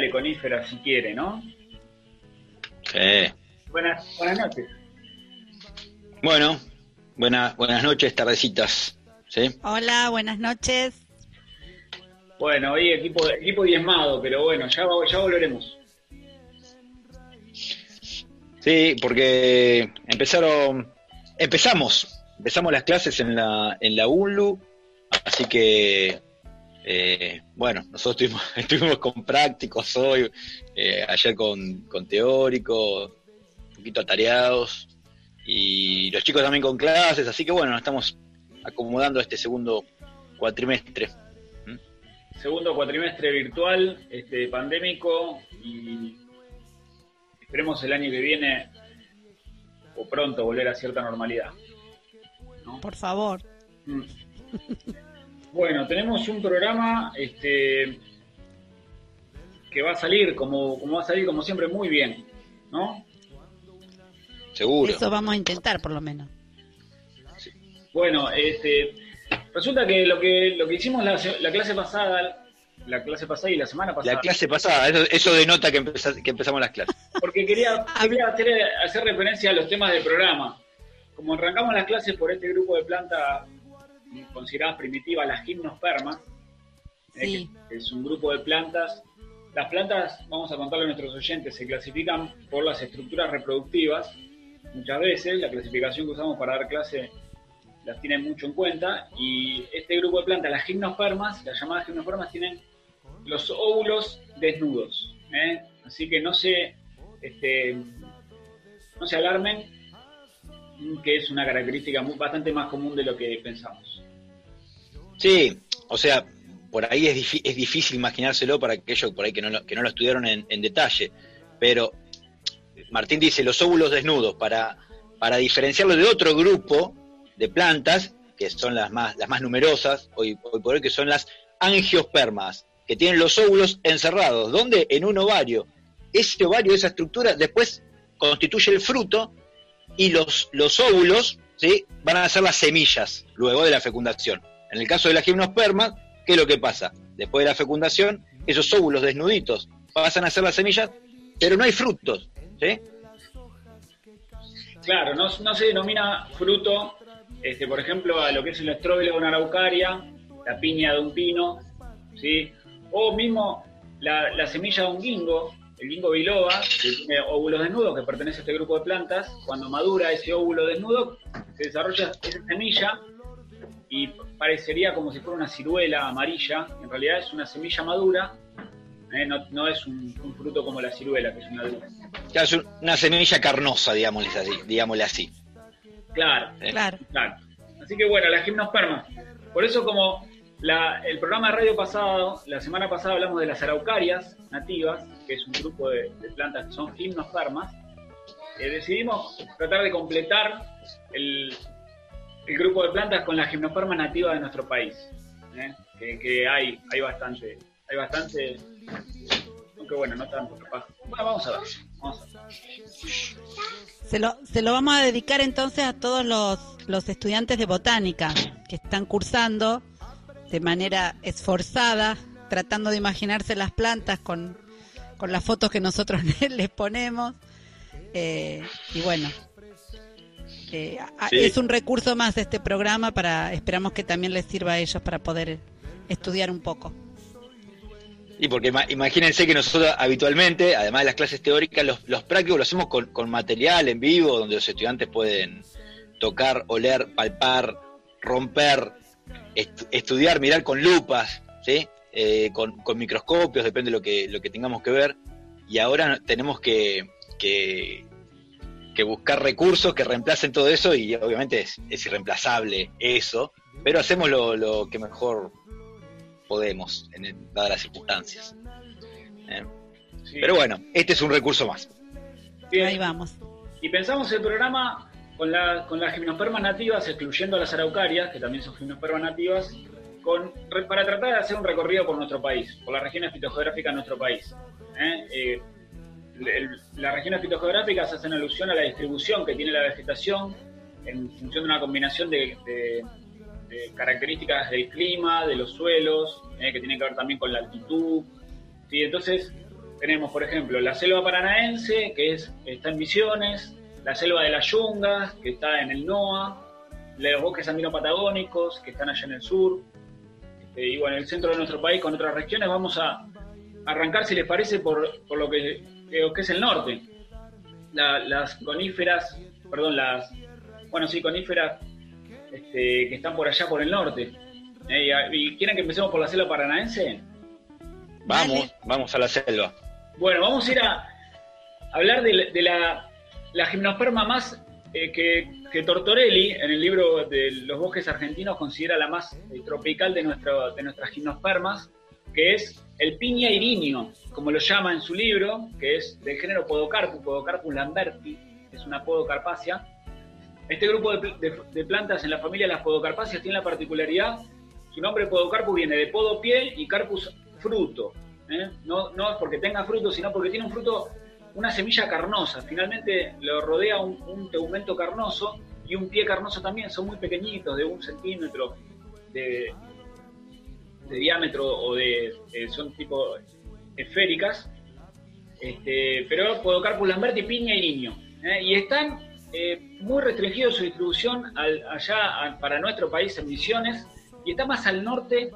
O dígale conífera si quiere, ¿no? Sí. Buenas, buenas noches. Bueno, buena, buenas noches, tardecitas. ¿sí? Hola, buenas noches. Bueno, hoy equipo, equipo diezmado, pero bueno, ya, ya volveremos. Sí, porque empezaron, empezamos, empezamos las clases en la, en la UNLU, así que, eh, bueno, nosotros estuvimos, estuvimos con prácticos hoy, eh, ayer con, con teóricos, un poquito atareados, y los chicos también con clases, así que bueno, nos estamos acomodando a este segundo cuatrimestre. Segundo cuatrimestre virtual, este pandémico, y esperemos el año que viene o pronto volver a cierta normalidad. ¿no? Por favor. Mm. Bueno, tenemos un programa este, que va a salir como, como va a salir como siempre muy bien, ¿no? Seguro. Eso vamos a intentar, por lo menos. Bueno, este, resulta que lo que lo que hicimos la, la clase pasada, la clase pasada y la semana pasada. La clase pasada, eso, eso denota que, que empezamos las clases. Porque quería, quería hacer, hacer referencia a los temas del programa. Como arrancamos las clases por este grupo de plantas consideradas primitivas, las gimnospermas, eh, que es un grupo de plantas. Las plantas, vamos a contarle a nuestros oyentes, se clasifican por las estructuras reproductivas. Muchas veces la clasificación que usamos para dar clase las tienen mucho en cuenta. Y este grupo de plantas, las gimnospermas, las llamadas gimnospermas, tienen los óvulos desnudos. ¿eh? Así que no se, este, no se alarmen, que es una característica muy, bastante más común de lo que pensamos. Sí, o sea, por ahí es, es difícil imaginárselo para aquellos por ahí que no lo, que no lo estudiaron en, en detalle, pero Martín dice los óvulos desnudos para, para diferenciarlo de otro grupo de plantas, que son las más, las más numerosas, hoy, hoy por hoy, que son las angiospermas, que tienen los óvulos encerrados, donde en un ovario. Ese ovario, esa estructura, después constituye el fruto y los, los óvulos ¿sí? van a ser las semillas luego de la fecundación. En el caso de la gimnosperma, ¿qué es lo que pasa? Después de la fecundación, esos óvulos desnuditos pasan a ser las semillas, pero no hay frutos. ¿sí? Claro, no, no se denomina fruto, este, por ejemplo, a lo que es el estróbilo de una araucaria, la piña de un pino, ¿sí? o mismo la, la semilla de un guingo, el guingo biloba, que tiene óvulos desnudos, que pertenece a este grupo de plantas. Cuando madura ese óvulo desnudo, se desarrolla esa semilla y parecería como si fuera una ciruela amarilla. En realidad es una semilla madura, ¿eh? no, no es un, un fruto como la ciruela, que es una. Claro, es una semilla carnosa, digámosle así. Digámosle así. Claro, ¿eh? Claro. Exacto. Así que bueno, las gimnospermas. Por eso como la- el programa de radio pasado, la semana pasada hablamos de las araucarias nativas, que es un grupo de, de plantas que son gimnospermas, eh, decidimos tratar de completar el, el grupo de plantas con las gimnospermas nativas de nuestro país. ¿eh? Que, que hay, hay bastante, hay bastante, aunque bueno, no tanto capaz. Bueno, vamos a ver. Vamos a ver. Se lo, se lo vamos a dedicar entonces a todos los, los estudiantes de botánica que están cursando de manera esforzada, tratando de imaginarse las plantas con, con las fotos que nosotros les ponemos. Eh, y bueno, eh, a- Sí. es un recurso más de este programa para, esperamos que también les sirva a ellos para poder estudiar un poco. Y porque ima- imagínense que nosotros habitualmente, además de las clases teóricas, los, los prácticos lo hacemos con, con material en vivo, donde los estudiantes pueden tocar, oler, palpar, romper, estu- estudiar, mirar con lupas, ¿sí? Eh, con, con microscopios, depende de lo que, lo que tengamos que ver. Y ahora tenemos que, que, que buscar recursos que reemplacen todo eso y obviamente es, irreemplazable eso, pero hacemos lo, que mejor podemos, en dadas las circunstancias. ¿eh? Pero bueno, este es un recurso más. Ahí vamos. Y pensamos el programa con, la, con las gimnospermas nativas, excluyendo a las araucarias, que también son gimnospermas nativas, con, para tratar de hacer un recorrido por nuestro país, por las regiones fitogeográficas de nuestro país. ¿eh? Eh, las regiones fitogeográficas hacen alusión a la distribución que tiene la vegetación en función de una combinación de, características del clima, de los suelos, ¿eh? que tiene que ver también con la altitud. ¿sí? Entonces, tenemos, por ejemplo, la selva paranaense, que es, está en Misiones, la selva de las Yungas, que está en el NOA, los bosques andino-patagónicos, que están allá en el sur, este, y bueno, en el centro de nuestro país con otras regiones. Vamos a arrancar, si les parece, por, lo que, que es el norte. las coníferas, perdón, las, bueno, sí, coníferas este, que están por allá por el norte. Eh, y, quieren que empecemos por la selva paranaense? Vamos, vamos a la selva. Bueno, vamos a ir a hablar de, la, la, gimnosperma más eh, que, Tortorelli, en el libro de los bosques argentinos, considera la más eh, tropical de, nuestro, de nuestras gimnospermas, que es el piña irinio, como lo llama en su libro, que es del género Podocarpus, Podocarpus lamberti, es una podocarpácea. Este grupo de, plantas en la familia de las podocarpáceas tiene la particularidad, su nombre Podocarpus viene de podo pie y carpus fruto. ¿eh? No, no es porque tenga fruto, sino porque tiene un fruto, una semilla carnosa. Finalmente lo rodea un, tegumento carnoso y un pie carnoso también. Son muy pequeñitos, de un centímetro de, diámetro o de. son tipo esféricas. Este, pero Podocarpus lamberti, piña y niño. ¿eh? Y están eh, muy restringidos su distribución allá para nuestro país en Misiones y está más al norte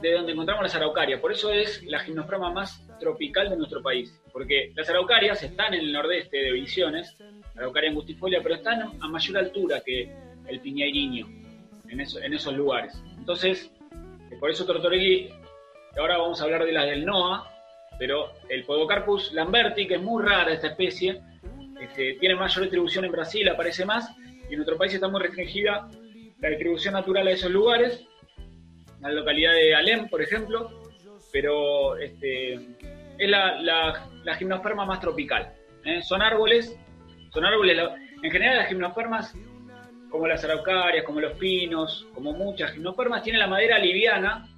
de donde encontramos las araucarias. Por eso es la gimnosperma más tropical de nuestro país. Porque las araucarias están en el nordeste de Visiones, araucaria angustifolia, pero están a mayor altura que el piñairiño en, en esos lugares. Entonces, eh, por eso Tortorelli, ahora vamos a hablar de las del NOA, pero el Podocarpus lamberti, que es muy rara esta especie, este, tiene mayor distribución en Brasil, aparece más, y en nuestro país está muy restringida la distribución natural a esos lugares la localidad de Alem, por ejemplo, pero este, es la, la, gimnosperma más tropical. ¿eh? Son árboles, son árboles, en general las gimnospermas, como las araucarias, como los pinos, como muchas gimnospermas, tienen la madera liviana,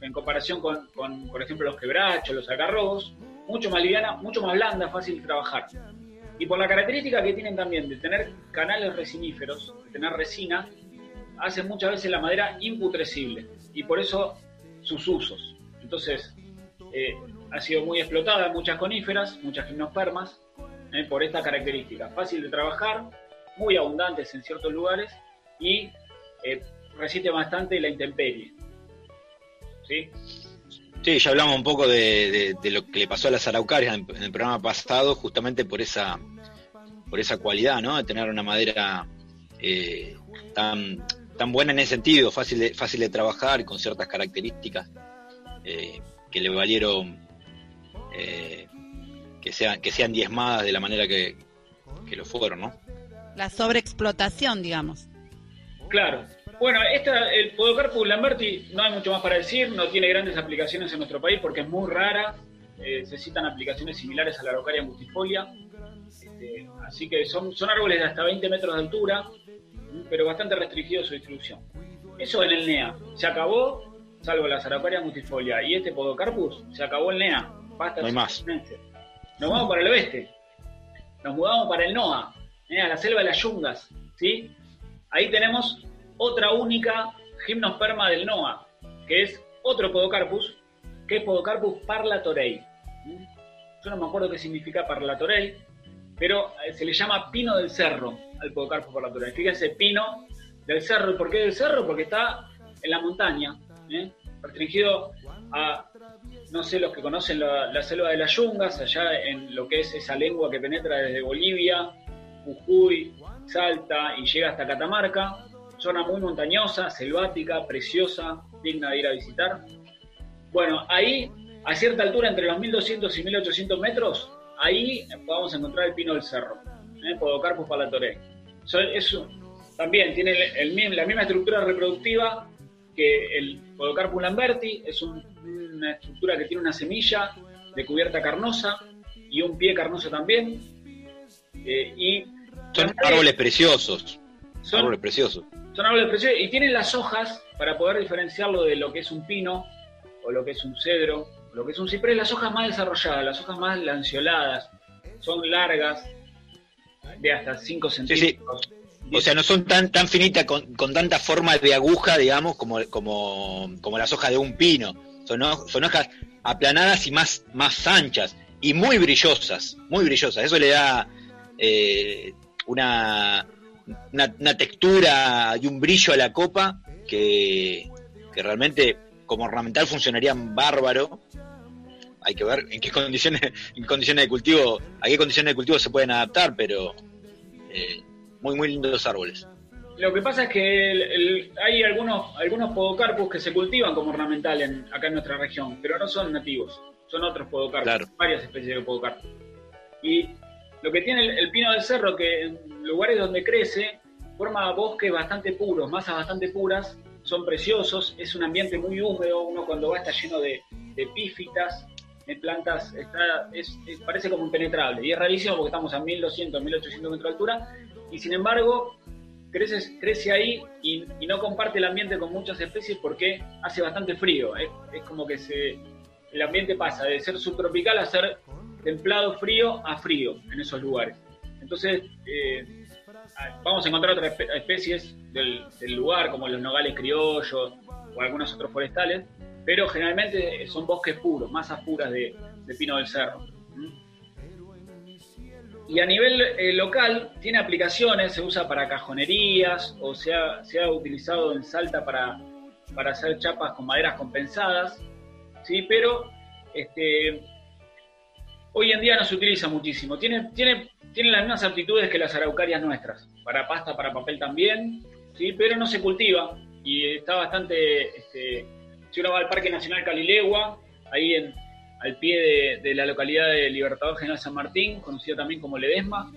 en comparación con, con por ejemplo, los quebrachos, los algarrobos, mucho más liviana, mucho más blanda, fácil de trabajar. Y por la característica que tienen también de tener canales resiníferos, de tener resina, hace muchas veces la madera imputrescible y por eso sus usos. Entonces, eh, ha sido muy explotada muchas coníferas, muchas gimnospermas, eh, por esta característica. Fácil de trabajar, muy abundantes en ciertos lugares y eh, resiste bastante la intemperie. ¿Sí? Sí, ya hablamos un poco de, lo que le pasó a las araucarias en, el programa pasado, justamente por esa, por esa cualidad, ¿no? De tener una madera tan, tan buena en ese sentido, fácil de, fácil de trabajar y con ciertas características eh, que le valieron eh, que sean que sean diezmadas de la manera que, lo fueron, ¿no? La sobreexplotación, digamos. Claro. Bueno, esta, el Podocarpus lamberti no hay mucho más para decir, no tiene grandes aplicaciones en nuestro país porque es muy rara, eh, se citan aplicaciones similares a la Araucaria mustifolia, este, así que son, son árboles de hasta 20 metros de altura, pero bastante restringido su distribución. Eso en el NEA. Se acabó, salvo la Zaraparia multifolia y este Podocarpus, se acabó el NEA. Basta no hay más. Nos vamos para el oeste. Nos mudamos para el NOA, ¿eh? a la selva de las yungas. ¿sí? Ahí tenemos otra única gimnosperma del NOA, que es otro Podocarpus, que es Podocarpus parlatorei. Yo no me acuerdo qué significa parlatorei, pero eh, se le llama pino del cerro al Podocarpus parlatorei. Fíjense, pino del cerro. ¿Y por qué del cerro? Porque está en la montaña, ¿eh? restringido a, no sé, los que conocen la, selva de las yungas, allá en lo que es esa lengua que penetra desde Bolivia, Jujuy, Salta y llega hasta Catamarca. Zona muy montañosa, selvática, preciosa, digna de ir a visitar. Bueno, ahí, a cierta altura, entre los 1200 y 1800 metros, ahí vamos a encontrar el pino del cerro. ¿eh? Podocarpus parlatorei. eso también tiene la misma estructura reproductiva que el Podocarpus lamberti, es una estructura que tiene una semilla de cubierta carnosa y un pie carnoso también. Eh, y son árboles preciosos. Son árboles preciosos. Son árboles preciosos y tienen las hojas para poder diferenciarlo de lo que es un pino o lo que es un cedro, o lo que es un ciprés, las hojas más desarrolladas, las hojas más lanceoladas, son largas, de hasta 5 centímetros. O sea, no son tan, tan finitas, con, con tanta forma de aguja, digamos, como, como, como las hojas de un pino. Son, son hojas aplanadas y más, más anchas y muy brillosas, muy brillosas. Eso le da eh, una, una, textura y un brillo a la copa que, que realmente como ornamental funcionarían bárbaro. Hay que ver en qué condiciones, en condiciones de cultivo, a qué condiciones de cultivo se pueden adaptar, pero eh, muy muy lindos árboles. Lo que pasa es que hay algunos algunos podocarpus que se cultivan como ornamental en, acá en nuestra región, pero no son nativos, son otros podocarpus, varias especies de podocarpus. Y lo que tiene el, pino del cerro, que en lugares donde crece, forma bosques bastante puros, masas bastante puras, son preciosos, es un ambiente muy húmedo, uno cuando va está lleno de, de pífitas, de plantas, está, es, parece como impenetrable. Y es rarísimo porque estamos a 1200, 1800 metros de altura, y sin embargo crece, crece ahí y, no comparte el ambiente con muchas especies porque hace bastante frío. Es, como que se, el ambiente pasa de ser subtropical a ser templado frío a frío en esos lugares. Entonces, eh, vamos a encontrar otras especies del, lugar, como los nogales criollos o algunos otros forestales, pero generalmente son bosques puros, masas puras de, pino del cerro. Y a nivel eh, local tiene aplicaciones, se usa para cajonerías o se ha, utilizado en Salta para, para hacer chapas con maderas compensadas, ¿sí? pero este, hoy en día no se utiliza muchísimo. Tiene, tiene tiene las mismas aptitudes que las araucarias nuestras, para pasta, para papel también, ¿sí? pero no se cultiva y está bastante, este, si uno va al Parque Nacional Calilegua, ahí en, al pie de, la localidad de Libertador General San Martín, conocida también como Ledesma,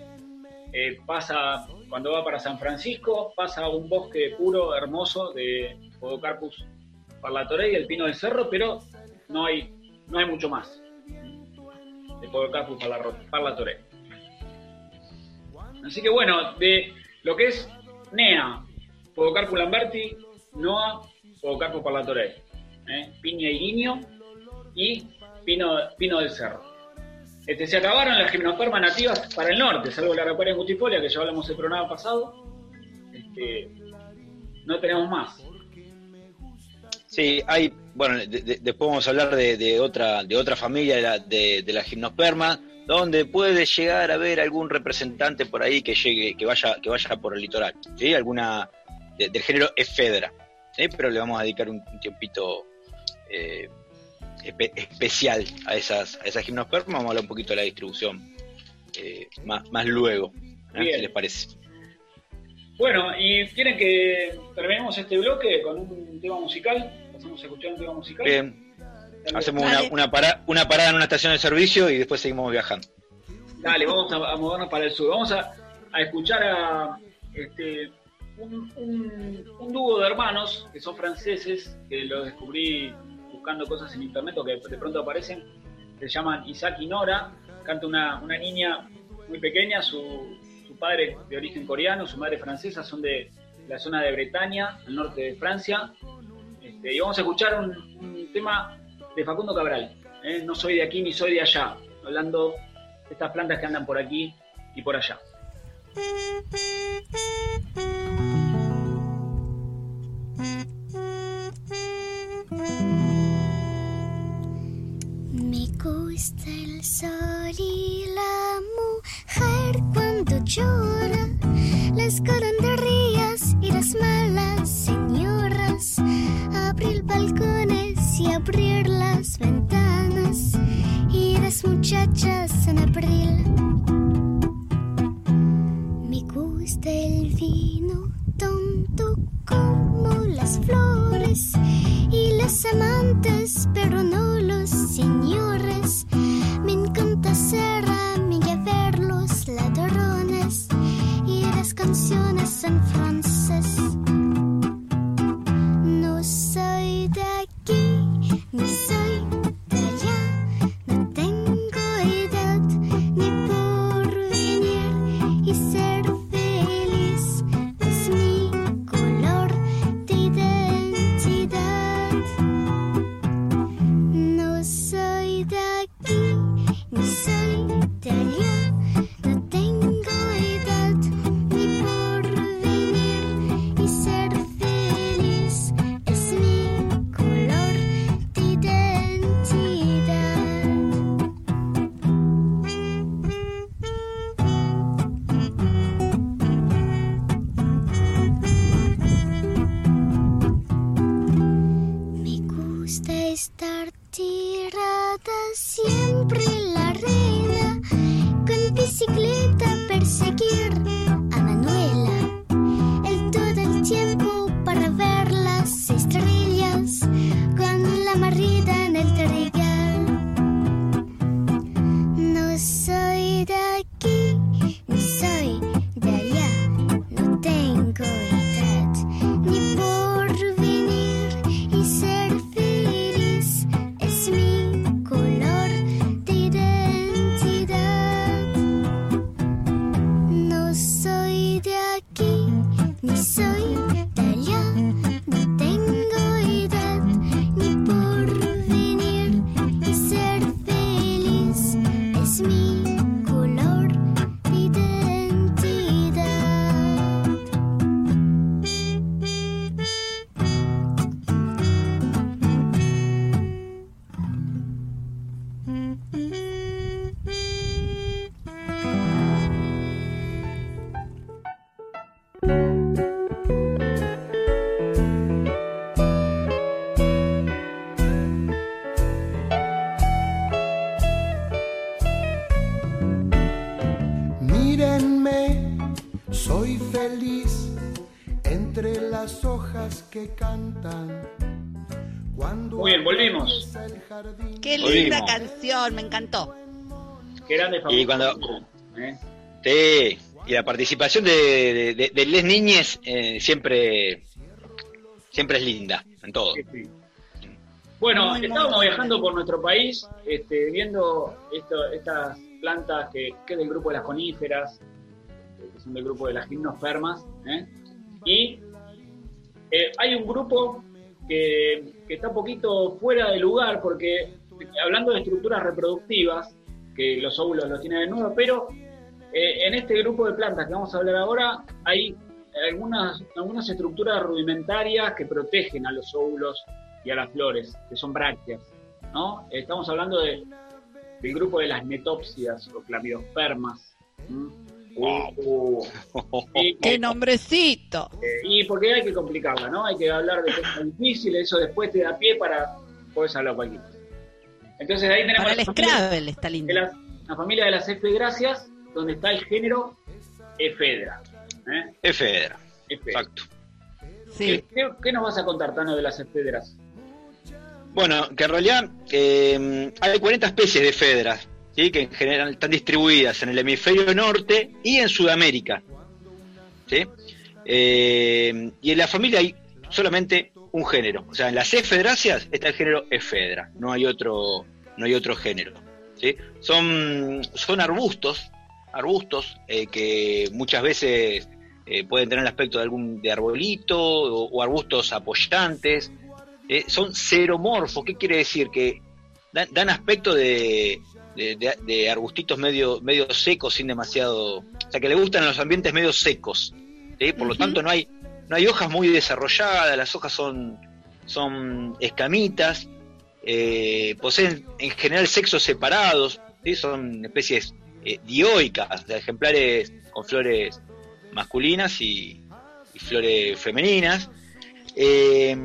eh, pasa, cuando va para San Francisco, pasa un bosque puro, hermoso, de Podocarpus parlatorei, el pino del cerro, pero no hay, no hay mucho más de Podocarpus parlatorei. Así que bueno, de lo que es NEA, Podocarpus lamberti, NOA, Podocarpus parlatorei, ¿eh? piña y guiño y pino, del cerro. Este, se acabaron las gimnospermas nativas para el norte, salvo la recuerda en Gutifolia, que ya hablamos el programa pasado. Este, no tenemos más. Sí, hay, bueno, después vamos a hablar de, otra de otra familia de la, de, la gimnosperma, donde puede llegar a haber algún representante por ahí que llegue, que vaya, que vaya por el litoral, ¿sí? Alguna del género efedra, pero le vamos a dedicar un, tiempito eh, especial a esas, a esas gimnospermas, vamos a hablar un poquito de la distribución eh, más, más luego, ¿eh? ¿qué les parece? Bueno, y quieren que terminemos este bloque con un tema musical, pasamos a escuchar un tema musical. Bien. Hacemos una, una, una, parada en una estación de servicio y después seguimos viajando. Dale, vamos a, movernos para el sur. Vamos a, escuchar a este, un, un, dúo de hermanos que son franceses, que los descubrí buscando cosas en internet o que de pronto aparecen. Se llaman Isaac y Nora. Canta una, una niña muy pequeña, su, su padre de origen coreano, su madre francesa, son de la zona de Bretaña, al norte de Francia. Este, y vamos a escuchar un, un tema de Facundo Cabral. ¿eh? No soy de aquí ni soy de allá. Hablando de estas plantas que andan por aquí y por allá. Me gusta el sol y la mujer cuando llora, las coronderías y las malas señoras, abrir balcones y abrir las ventanas y las muchachas en abril. Qué linda canción, me encantó. Qué grande Y cuando- ¿eh? Sí, y la participación de, de, de- de Les Niñes eh, siempre, siempre es linda, en todo. Sí, sí. Bueno, Muy, estábamos viajando por nuestro país, este, viendo esto- estas plantas que, que es del grupo de las coníferas, que son del grupo de las gimnospermas, ¿eh? y eh, hay un grupo que, está un poquito fuera de lugar, porque hablando de estructuras reproductivas, que los óvulos los tienen de nuevo, pero eh, en este grupo de plantas que vamos a hablar ahora hay algunas, algunas estructuras rudimentarias que protegen a los óvulos y a las flores, que son brácteas. ¿no? Estamos hablando de, del grupo de las netopsias o clamidospermas. Uh, ¡Qué nombrecito! y porque hay que complicarla, ¿no? Hay que hablar de cosas difíciles, eso después te da pie para poder hablar cualquier. Entonces ahí tenemos Para el la familia- Scrabble está de lindo. la, la familia de las efegracias, donde está el género efedra. ¿eh? Efedra, Efedra. exacto. Sí. ¿Qué, qué nos vas a contar, Tano, de las efedras? Bueno, que en realidad eh, hay 40 especies de efedras, ¿sí? que en general están distribuidas en el hemisferio norte y en Sudamérica. ¿sí? Eh, y en la familia hay solamente un género. O sea, en las efedráceas está el género efedra, no hay otro, no hay otro género. ¿sí? Son, son arbustos, arbustos eh, que muchas veces eh, pueden tener el aspecto de algún de arbolito o, arbustos apoyantes. Son xeromorfos, ¿qué quiere decir? Que dan, dan aspecto de, de, de- de arbustitos medio, medio secos, sin demasiado. O sea, que le gustan los ambientes medio secos. ¿sí? Por lo tanto, no hay, no hay hojas muy desarrolladas, las hojas son, son escamitas, eh, poseen en general sexos separados, ¿sí? son especies eh, dioicas, de ejemplares con flores masculinas y, y flores femeninas. Eh,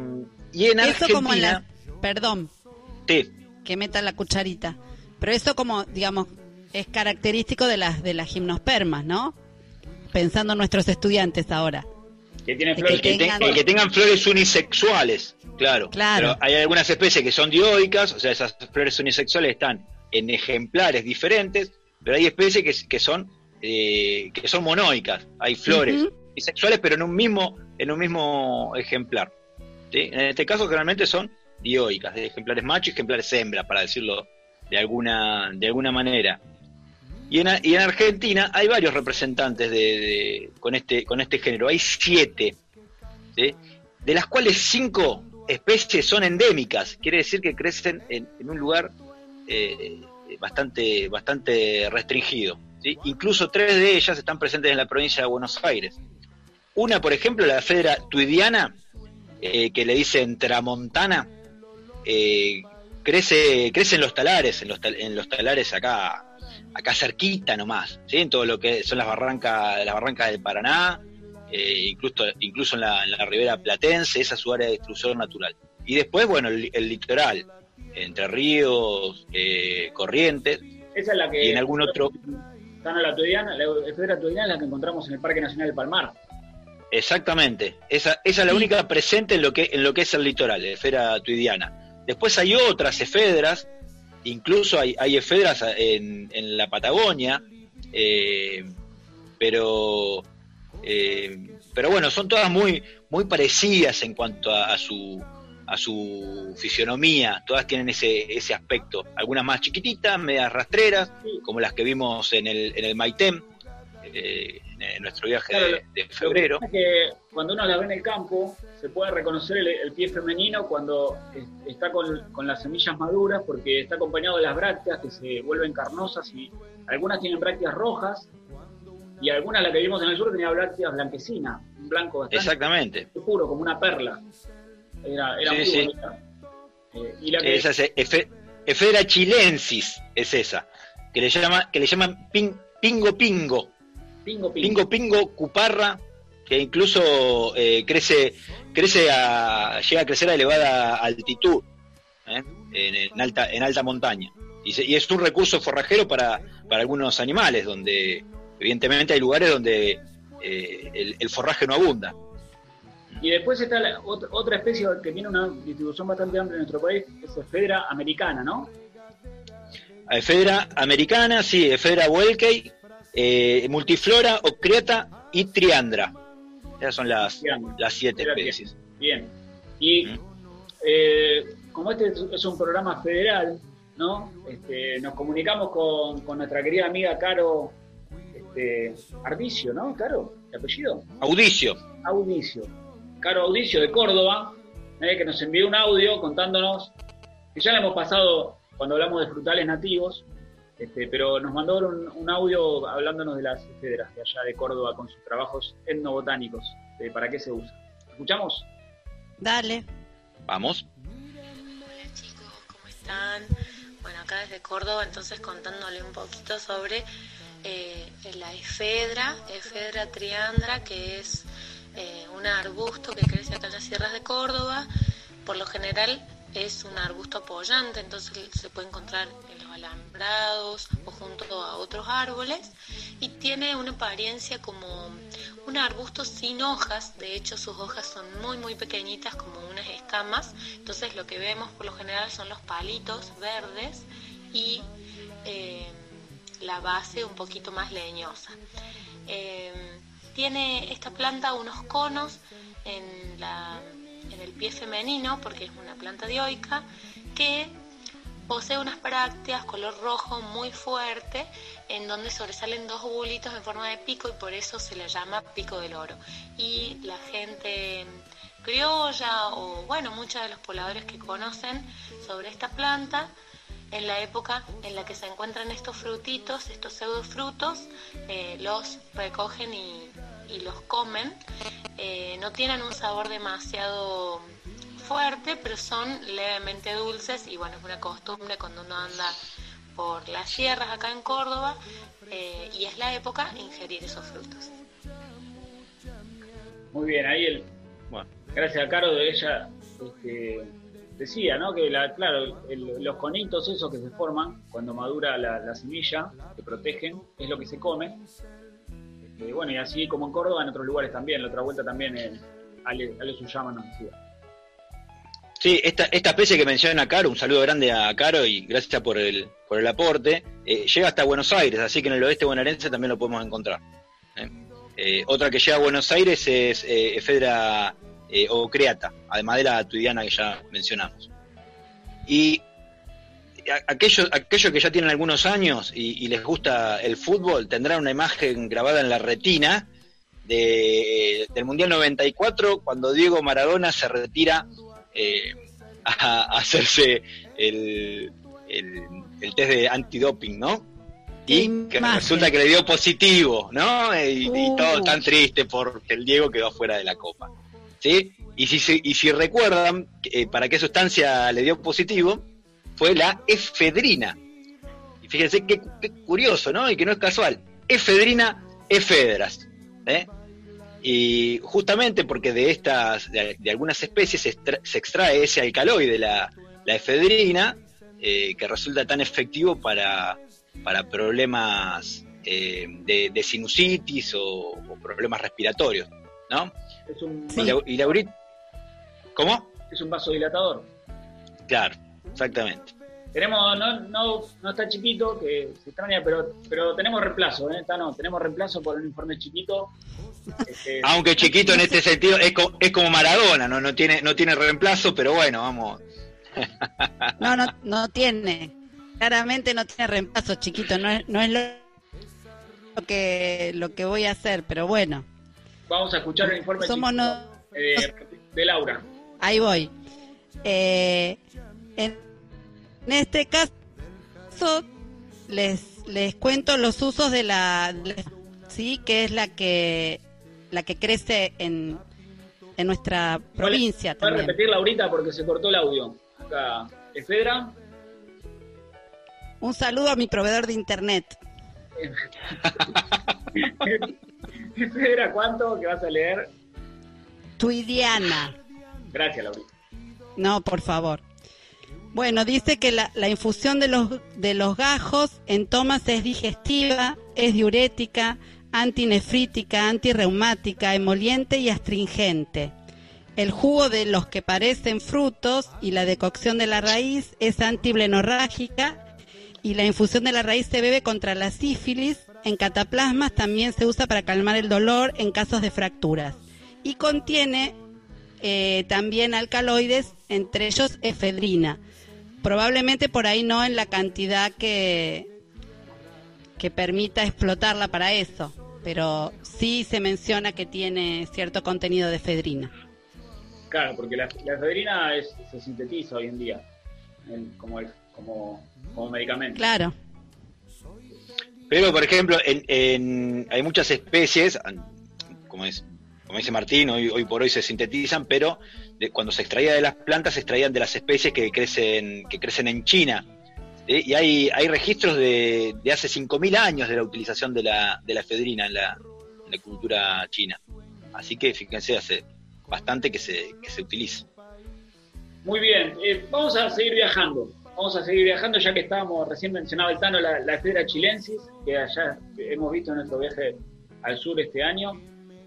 y en Eso como en la... Argentina, Perdón, que meta la cucharita. Pero eso como, digamos, es característico de las de las gimnospermas, ¿no? Pensando en nuestros estudiantes ahora. Que tiene De flores que el que, tengan- que flores unisexuales, claro. Claro. Pero hay algunas especies que son dioicas, o sea, esas flores unisexuales están en ejemplares diferentes, pero hay especies que, que son eh, que son monoicas. Hay flores bisexuales, pero en un mismo, en un mismo ejemplar. En este caso generalmente son dioicas, de ejemplares machos y ejemplares hembras, para decirlo de alguna, de alguna manera. Y en, Argentina hay varios representantes de, con, este, con este género, hay siete, de las cuales cinco especies son endémicas, quiere decir que crecen en, un lugar eh, bastante, bastante restringido. Incluso tres de ellas están presentes en la provincia de Buenos Aires. Una, por ejemplo, la fedra tuidiana, eh, que le dicen tramontana, eh, crece, crece en los talares, en los, en los talares acá, acá cerquita nomás, ¿sí? en todo lo que son las barrancas, las barrancas del Paraná, eh, incluso, incluso en la, ribera platense, esa es su área de distribución natural. Y después, bueno, el, litoral, entre ríos, eh, corrientes, esa es la que y en algún otro... la tuediana, la esfera es la que encontramos en el Parque Nacional del Palmar. Exactamente, esa, esa es la única presente en lo que, en lo que es el litoral, la esfera tuidiana. Después hay otras efedras, incluso hay, efedras en, en la Patagonia, eh, pero eh, pero bueno, son todas muy, muy parecidas en cuanto a, su a su fisionomía, todas tienen ese, ese aspecto, algunas más chiquititas, medias rastreras, como las que vimos en el, en el Maitem, eh, en nuestro viaje de, febrero. que cuando uno las ve en el campo, se puede reconocer el, pie femenino cuando está con, con, las semillas maduras, porque está acompañado de las brácteas que se vuelven carnosas y algunas tienen brácteas rojas y alguna la que vimos en el sur tenía brácteas blanquecinas, un blanco bastante Exactamente. puro, como una perla. Era, era muy bonita. Eh, y la que... Esa es Efera chilensis, es esa, que le llama, que le llaman pingo pingo. Pingo pingo. Pingo pingo, cuparra, que incluso eh, crece, crece a, llega a crecer a elevada altitud, ¿eh? en, alta, en alta montaña. Y, y, es un recurso forrajero para, para algunos animales, donde Evidentemente hay lugares donde eh, el, forraje no abunda. Y después está otra, especie que tiene una distribución bastante amplia en nuestro país, es Efedra americana, ¿no? Efedra americana, sí, Efedra Welkey, eh, multiflora, ocreata y triandra. Esas son las, las siete especies. Bien. Y mm. eh, como este es un programa federal, ¿no? Este, nos comunicamos con, con nuestra querida amiga Caro este, Ardicio, ¿no? Caro, ¿el apellido? Audicio. Audicio. Caro Audicio de Córdoba, eh, que nos envió un audio contándonos, que ya le hemos pasado cuando hablamos de frutales nativos, este, pero nos mandó un, audio hablándonos de las federas de allá de Córdoba con sus trabajos etnobotánicos, de para qué se usa. ¿Escuchamos? Dale. Vamos. Hola chicos, ¿cómo están? Bueno, acá desde Córdoba, entonces contándole un poquito sobre eh, la efedra, efedra triandra, que es eh, un arbusto que crece acá en las sierras de Córdoba. Por lo general es un arbusto apoyante, entonces se puede encontrar en los alambrados o junto a otros árboles. Y tiene una apariencia como un arbusto sin hojas, de hecho sus hojas son muy muy pequeñitas como unas escamas, entonces lo que vemos por lo general son los palitos verdes y eh, la base un poquito más leñosa. Em, tiene esta planta unos conos en, en el pie femenino, porque es una planta dioica, que posee unas brácteas color rojo muy fuerte, en donde sobresalen dos ovulitos en forma de pico y por eso se le llama pico del oro. Y la gente criolla o bueno, muchos de los pobladores que conocen sobre esta planta en la época en la que se encuentran estos frutitos, estos pseudofrutos, eh, los recogen y, los comen. Eh, no tienen un sabor demasiado fuerte, pero son levemente dulces y bueno, es una costumbre cuando uno anda por las sierras acá en Córdoba eh, y es la época ingerir esos frutos. Muy bien, ahí el, bueno, gracias a Caro de ella este, decía, ¿no? Que, la, claro, los conitos esos que se forman cuando madura la, semilla, que protegen, es lo que se come. Este, bueno, y así como en Córdoba, en otros lugares también, la otra vuelta también, eh, Ale, Ale Suyama nos decía. Sí, esta, esta especie que menciona Caro, un saludo grande a Caro y gracias por el, por el aporte, eh, llega hasta Buenos Aires, así que en el oeste bonaerense también lo podemos encontrar. ¿eh? Eh, otra que llega a Buenos Aires es eh, Efedra eh, o Creata, además de la tudiana que ya mencionamos. Y aquellos, aquellos que ya tienen algunos años y, les gusta el fútbol tendrán una imagen grabada en la retina de, del Mundial 94 cuando Diego Maradona se retira a, hacerse el, el, test de antidoping, ¿no? Y que resulta que le dio positivo, ¿no? Y, todo tan triste porque el Diego quedó fuera de la copa. ¿Sí? Y si, y si recuerdan eh, para qué sustancia le dio positivo, fue la efedrina. Y fíjense qué, curioso, ¿no? Y que no es casual. Efedrina, efedras. ¿eh? Y justamente porque de estas, de, algunas especies se, extrae ese alcaloide, la, la efedrina, eh, que resulta tan efectivo para, para problemas eh, de, sinusitis o, problemas respiratorios, ¿no? Es un, y, la, ¿Cómo? Es un vasodilatador. Claro, exactamente. Tenemos, no, no, no está chiquito, que se extraña, pero, pero tenemos reemplazo, ¿eh? Está, no, tenemos reemplazo por un informe chiquito. Este, Aunque chiquito en este sentido es, es como Maradona, ¿no? No tiene, no tiene reemplazo, pero bueno, vamos. No, no, no tiene. Claramente no tiene reemplazo, chiquito. No es, no es lo que lo que voy a hacer, pero bueno. Vamos a escuchar el informe Somos eh, de Laura. Ahí voy. Eh, en, este caso les les cuento los usos de la sí que es la que la que crece en, en nuestra provincia. ¿Puedes repetirla ahorita porque se cortó el audio? Acá, Efedra. Un saludo a mi proveedor de internet. Efedra, ¿cuánto que vas a leer? Tuidiana. Gracias, Laurita. No, por favor. Bueno, dice que la, infusión de los, de los gajos en tomas es digestiva, es diurética, antinefrítica, antirreumática, emoliente y astringente. El jugo de los que parecen frutos y la decocción de la raíz es antiblenorrágica y la infusión de la raíz se bebe contra la sífilis. En cataplasmas también se usa para calmar el dolor en casos de fracturas. Y contiene eh, también alcaloides, entre ellos efedrina. Probablemente por ahí no en la cantidad que, que permita explotarla para eso, pero sí se menciona que tiene cierto contenido de efedrina. Claro, porque la, efedrina se sintetiza hoy en día como, como, medicamento. Claro. Pero, por ejemplo, en, hay muchas especies, como, es, como dice Martín, hoy, hoy por hoy se sintetizan, pero cuando se extraía de las plantas se extraían de las especies que crecen, que crecen en China. Y hay, hay registros de, de hace 5.000 años de la utilización de la, de la efedrina en la, cultura china. Así que fíjense, hace bastante que se, que se utilice. Muy bien, eh, vamos a seguir viajando. Vamos a seguir viajando ya que estábamos, recién mencionaba el Tano, la, la chilensis, que allá hemos visto en nuestro viaje al sur este año.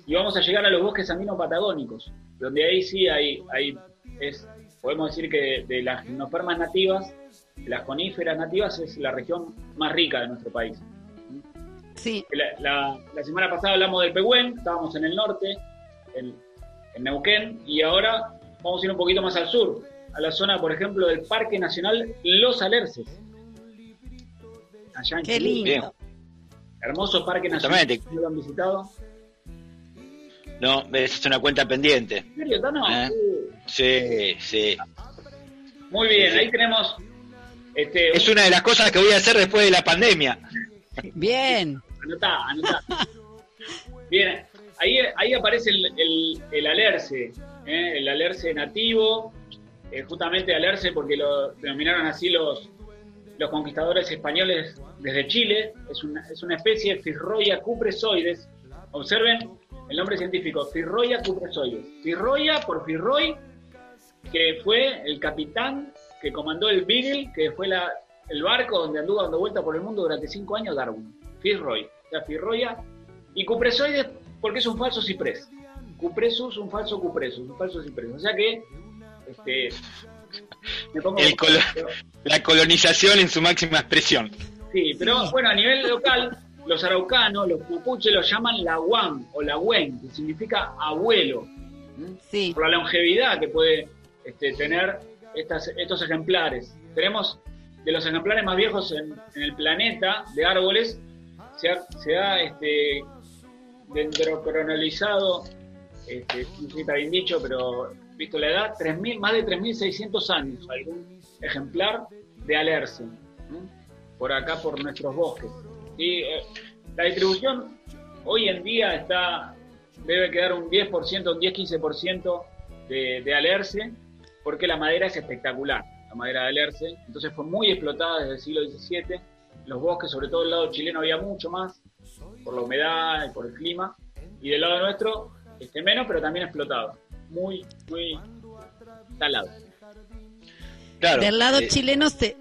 Y vamos a llegar a los bosques andinos patagónicos, donde ahí sí hay, hay es, podemos decir que de las gimnofermas nativas, las coníferas nativas es la región más rica de nuestro país. Sí. La, la, semana pasada hablamos del Pehuen, estábamos en el norte, en, en Neuquén, y ahora vamos a ir un poquito más al sur, a la zona, por ejemplo, del Parque Nacional Los Alerces. Allá en Qué lindo. Hermoso Parque Nacional. ¿Lo han visitado? No, es una cuenta pendiente. ¿En serio? ¿Eh? Sí, sí. Muy bien, ahí tenemos... Este, es una de las cosas que voy a hacer después de la pandemia. Bien. Anotá, anotá. Bien, ahí, ahí aparece el, el, alerce, ¿eh? el alerce nativo, eh, justamente alerce porque lo denominaron así los, los conquistadores españoles desde Chile, es una, es una especie Firroia cupresoides. Observen el nombre científico, Firroia cupresoides. Firroia por Firroy, que fue el capitán que comandó el Beagle, que fue la, el barco donde anduvo dando vuelta por el mundo durante cinco años Darwin. Firroy, o sea, Firroia. Y cupresoides porque es un falso ciprés. Cupresus, un falso cupresus, un falso ciprés. O sea que, este, la colonización en su máxima expresión. Sí, pero bueno, a nivel local, los araucanos, los pupuches, los llaman la o la wen, que significa abuelo. Sí. Por la longevidad que puede este, tener estas, estos ejemplares. Tenemos de los ejemplares más viejos en, en el planeta de árboles, se ha, se ha este, dendrocronalizado, este, no sé si está bien dicho, pero visto la edad, 3.000, más de 3.600 años, algún ejemplar de alerce, por acá, por nuestros bosques. Y eh, la distribución hoy en día está debe quedar un 10%, un 10-15% de, de alerce, porque la madera es espectacular, la madera de alerce. Entonces fue muy explotada desde el siglo XVII. Los bosques, sobre todo del lado chileno, había mucho más, por la humedad y por el clima. Y del lado nuestro, este, menos, pero también explotado. Muy, muy talado. Claro, Del lado eh, chileno se,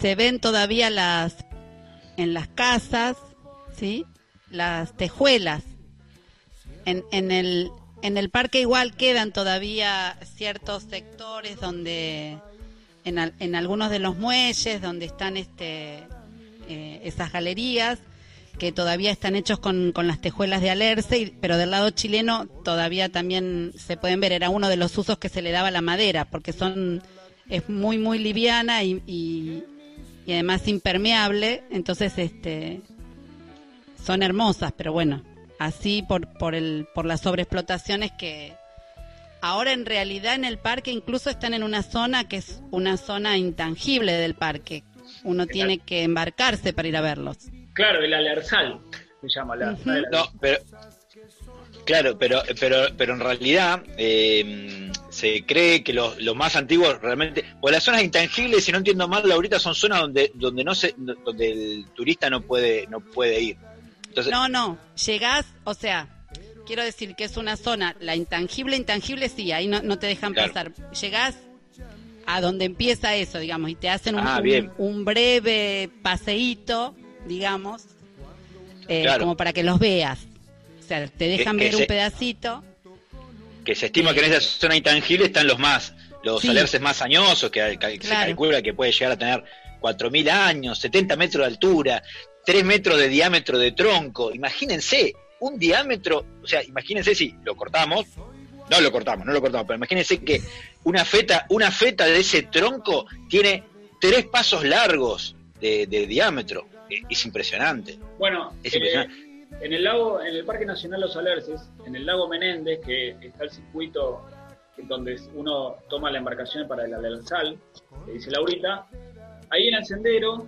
se ven todavía las en las casas, ¿sí? Las tejuelas. En, en el en el parque igual quedan todavía ciertos sectores donde en, al- en algunos de los muelles donde están este eh, esas galerías que todavía están hechos con, con las tejuelas de alerce, pero del lado chileno todavía también se pueden ver, era uno de los usos que se le daba a la madera, porque son es muy muy liviana y, y además impermeable, entonces este son hermosas, pero bueno, así por por el por las sobreexplotaciones que ahora en realidad en el parque incluso están en una zona que es una zona intangible del parque. Uno tiene que embarcarse para ir a verlos. Claro, el alerzal se llama la. No, pero claro, pero pero pero en realidad eh, se cree que los, los más antiguos realmente, o las zonas intangibles, si no entiendo mal, ahorita son zonas donde donde no se donde el turista no puede no puede ir. Entonces, No, no, llegás, o sea, quiero decir que es una zona, la intangible, intangible sí, ahí no, no te dejan Claro. pasar. Llegás a donde empieza eso, digamos, y te hacen un, Ah, un- breve paseíto, digamos, eh, Claro. como para que los veas. O sea, te dejan que ver un se- pedacito. Que se estima que en esa zona intangible están los más, los Sí. alerces más añosos, que, que se calcula que puede llegar a tener 4.000 años, 70 metros de altura, 3 metros de diámetro de tronco. Imagínense, un diámetro, o sea, imagínense si lo cortamos, no lo cortamos, no lo cortamos, pero imagínense que una feta, una feta de ese tronco tiene tres pasos largos de, de diámetro. Es, es impresionante. Bueno, Es eh, impresionante. En el lago, en el Parque Nacional Los Alerces, en el lago Menéndez, que está el circuito donde uno toma la embarcación para el Alerzal, que dice Laurita, ahí en el sendero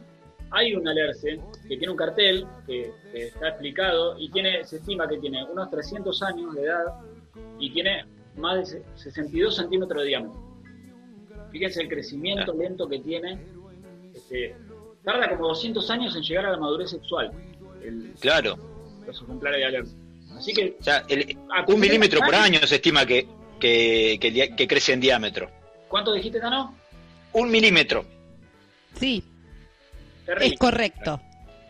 hay un alerce que tiene un cartel que, que está explicado y tiene, se estima que tiene unos 300 años de edad y tiene más de se- 62 centímetros de diámetro. Fíjense el crecimiento lento que tiene. Este, tarda como 200 años en llegar a la madurez sexual. el- Claro. Los ejemplares de alerce. Así que O sea, el- Ah, un milímetro por año se estima que, que, que crece en diámetro. ¿Cuánto dijiste, Tano? Un milímetro. Sí, Terrible. es correcto.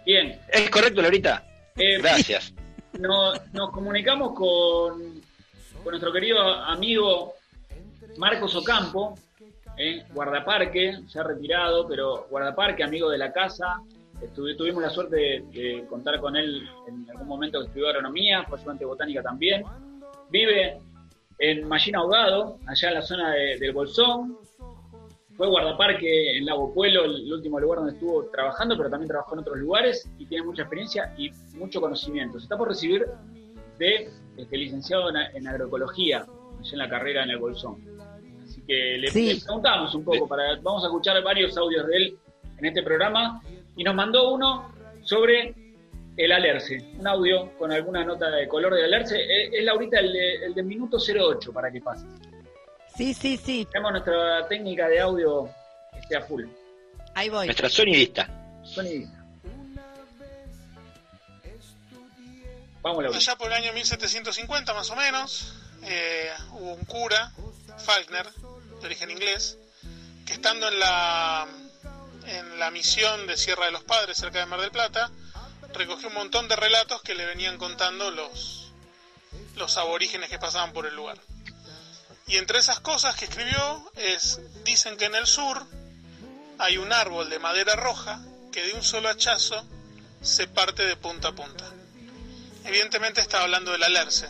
Bien. ¿Es correcto, Lorita? Eh, Gracias. nos, nos comunicamos con, con nuestro querido amigo Marcos Ocampo, eh, guardaparque, ya retirado, pero guardaparque, amigo de la casa. Tuvimos la suerte de, de contar con él en algún momento que estudió agronomía, fue ayudante de botánica también. Vive en Mallina Ahogado, allá en la zona de- del Bolsón. Fue guardaparque en Lago Puelo, el último lugar donde estuvo trabajando, pero también trabajó en otros lugares y tiene mucha experiencia y mucho conocimiento. Se está por recibir de este, licenciado en, en agroecología, allá en la carrera en el Bolsón. Así que le, Sí. le preguntamos un poco, para, vamos a escuchar varios audios de él en este programa y nos mandó uno sobre el alerce, un audio con alguna nota de color del alerce. Es, es Laurita el de, el de minuto 08 para que pase. Sí, sí, sí, Tenemos nuestra técnica de audio este, a full. ahí voy. Nuestra sonidista. Sonidista. Vamos, Laurita. Allá por el año 1750 más o menos, eh, hubo un cura, Falkner, de origen inglés, que estando en la, en la misión de Sierra de los Padres, cerca de Mar del Plata, recogió un montón de relatos que le venían contando los, los aborígenes que pasaban por el lugar. Y entre esas cosas que escribió es, dicen que en el sur hay un árbol de madera roja que de un solo hachazo se parte de punta a punta. Evidentemente está hablando del alerce,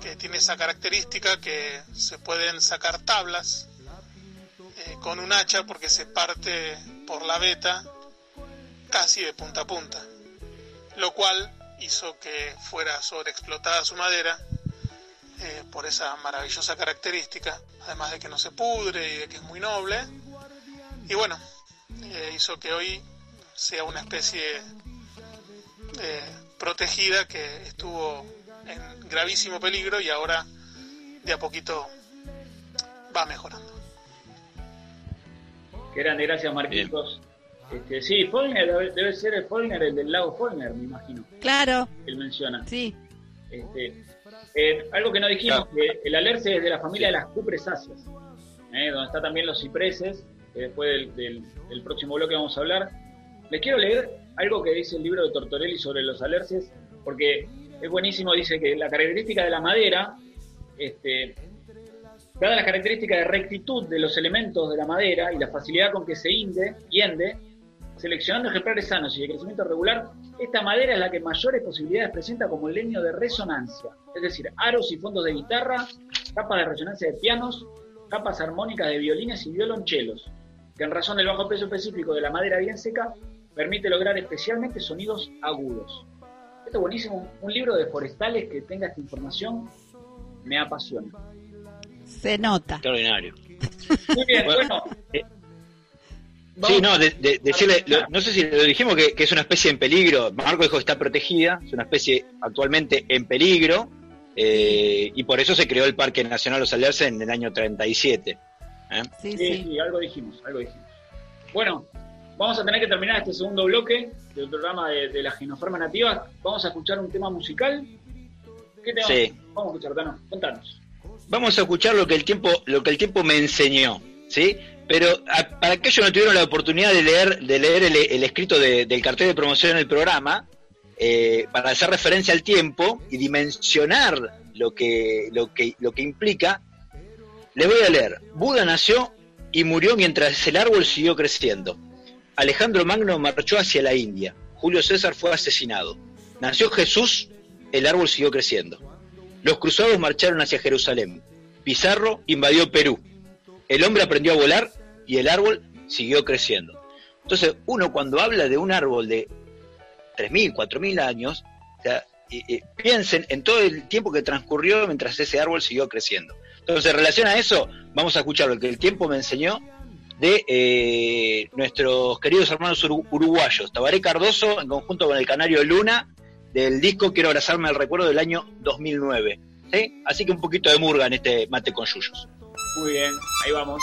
que tiene esa característica que se pueden sacar tablas eh, con un hacha porque se parte por la veta casi de punta a punta, lo cual hizo que fuera sobreexplotada su madera eh, por esa maravillosa característica, además de que no se pudre y de que es muy noble, y bueno, eh, hizo que hoy sea una especie protegida que estuvo en gravísimo peligro y ahora de a poquito va mejorando. Qué grande, gracias Marquitos. Este, sí, Follner debe, ser el Follner, el del lago Follner, me imagino. Claro. Él menciona. Sí. Este, eh, algo que no dijimos, que el alerce es de la familia de las cupresáceas, eh, donde están también los cipreses, que después del, del, próximo bloque vamos a hablar. Les quiero leer algo que dice el libro de Tortorelli sobre los alerces, porque es buenísimo, dice que la característica de la madera, este, Dada las características de rectitud de los elementos de la madera y la facilidad con que se inde, hiende, seleccionando ejemplares sanos y de crecimiento regular, esta madera es la que mayores posibilidades presenta como leño de resonancia, es decir, aros y fondos de guitarra, capas de resonancia de pianos, capas armónicas de violines y violonchelos, que en razón del bajo peso específico de la madera bien seca, permite lograr especialmente sonidos agudos. Esto es buenísimo, un libro de forestales que tenga esta información me apasiona. Se nota. Extraordinario. Muy bien, bueno. Eh, sí, no, de, decirle, no sé si lo dijimos que, es una especie en peligro. Marco dijo que está protegida, es una especie actualmente en peligro, eh, y por eso se creó el Parque Nacional Los Alerces en el año 37. ¿eh? Sí, sí, algo dijimos, algo dijimos. Bueno, vamos a tener que terminar este segundo bloque del programa de, la genoforma nativa. Vamos a escuchar un tema musical. ¿Qué tema? Sí. Vamos a escuchar, Tano, contanos vamos a escuchar lo que el tiempo, lo que el tiempo me enseñó, ¿sí? Pero para aquellos que no tuvieron la oportunidad de leer, de leer el, escrito del cartel de promoción del programa, eh, para hacer referencia al tiempo y dimensionar lo que, lo que, lo que implica, le voy a leer. Buda nació y murió mientras el árbol siguió creciendo. Alejandro Magno marchó hacia la India. Julio César fue asesinado. Nació Jesús, el árbol siguió creciendo. Los cruzados marcharon hacia Jerusalén. Pizarro invadió Perú. El hombre aprendió a volar y el árbol siguió creciendo. Entonces, uno cuando habla de un árbol de 3.000, 4.000 años, piensen en todo el tiempo que transcurrió mientras ese árbol siguió creciendo. Entonces, en relación a eso, vamos a escuchar lo que el tiempo me enseñó de eh, nuestros queridos hermanos uruguayos, Tabaré Cardoso en conjunto con el Canario Luna del disco Quiero abrazarme al recuerdo del año 2009. ¿sí? Así que un poquito de murga en este mate con yuyos. Muy bien, ahí vamos.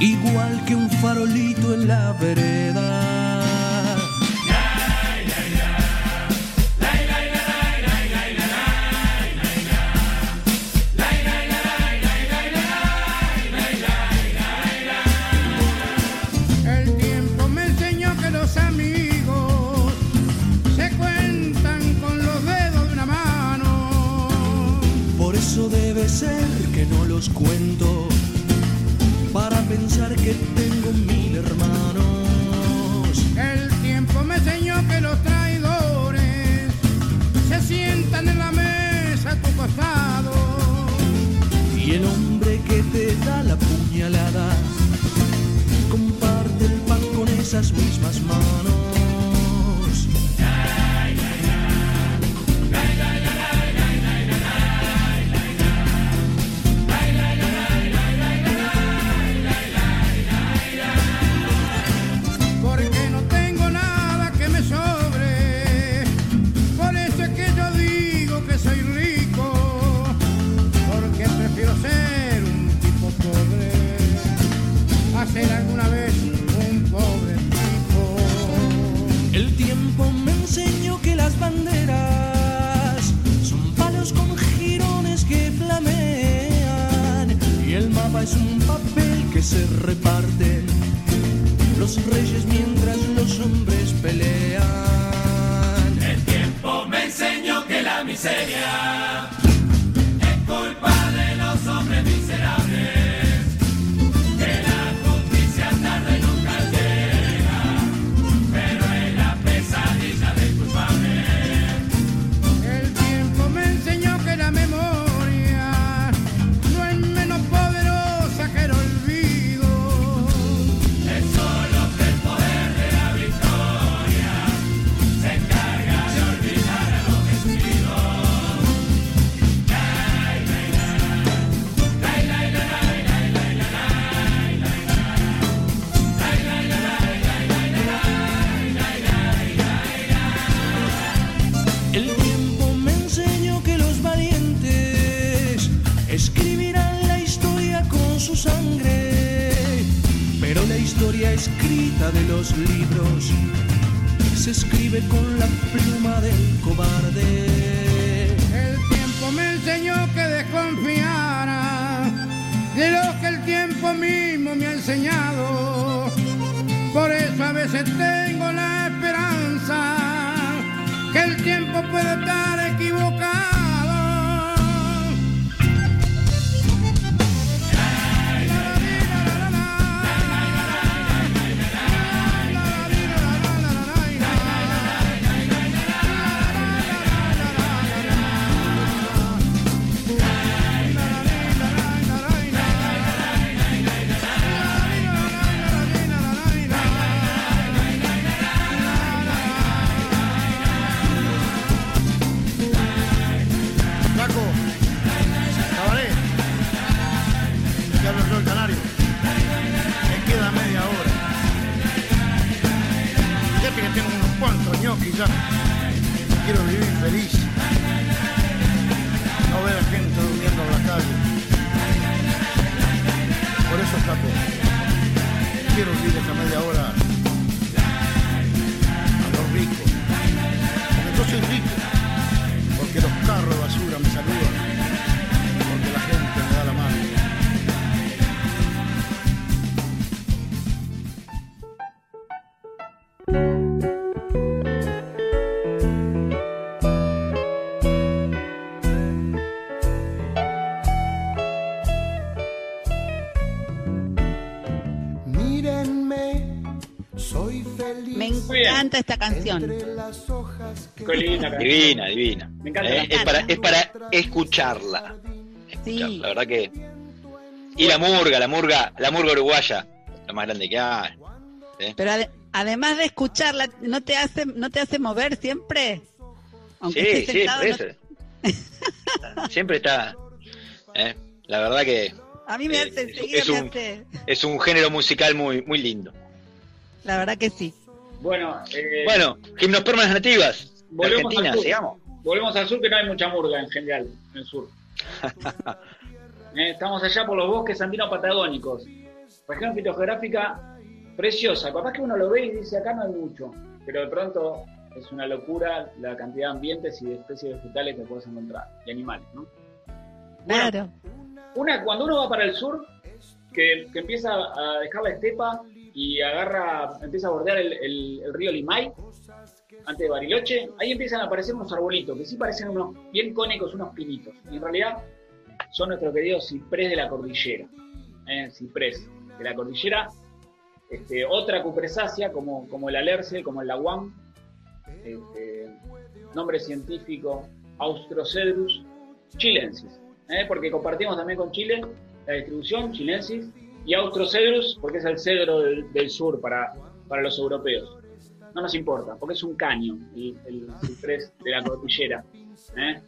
igual que un farolito en la vereda. El tiempo me enseñó que los amigos se cuentan con los dedos de una mano. Por eso debe ser que no los cuento que tengo mil hermanos. El tiempo me enseñó que los traidores se sientan en la mesa a tu costado. Y el hombre que te da la puñalada comparte el pan con esas mismas manos. Encanta esta canción. Qué linda. Divina, divina. Me encanta. Eh, es, para, es para escucharla. Escucharla, Sí. La verdad que. Y la murga, la murga, la murga uruguaya, la más grande que hay. ¿eh? Pero ade- además de escucharla, ¿no te hace, no te hace mover siempre? Aunque Sí, estés sí, sentado, por no- eso. Siempre está. ¿eh? La verdad que a mí me eh, hace, es- enseguida es me un- hace- es un género musical muy, muy lindo. La verdad que sí. Bueno, eh, Bueno, gimnospermas nativas volvemos Argentina, al sur. sigamos. Volvemos al sur que no hay mucha murga en general en el sur. Eh, estamos allá por los bosques andino-patagónicos. Región fitogeográfica preciosa. Capaz que uno lo ve y dice acá no hay mucho, pero de pronto es una locura la cantidad de ambientes y de especies vegetales que puedes encontrar y animales, ¿no? Bueno, Claro. una, cuando uno va para el sur, que, que empieza a dejar la estepa y agarra, empieza a bordear el, río Limay, antes de Bariloche, ahí empiezan a aparecer unos arbolitos, que sí parecen unos bien cónicos, unos pinitos. Y en realidad son nuestros queridos ciprés de la cordillera. ¿eh? De la cordillera. Este, otra cupresácea, como, como el alerce, como el laguán. Este, nombre científico, Austrocedrus chilensis. ¿eh? Porque compartimos también con Chile la distribución chilensis y Austrocedrus, porque es el cedro del, del sur para, para los europeos. No nos importa, porque es un caño el, el ciprés de la cordillera. ¿eh?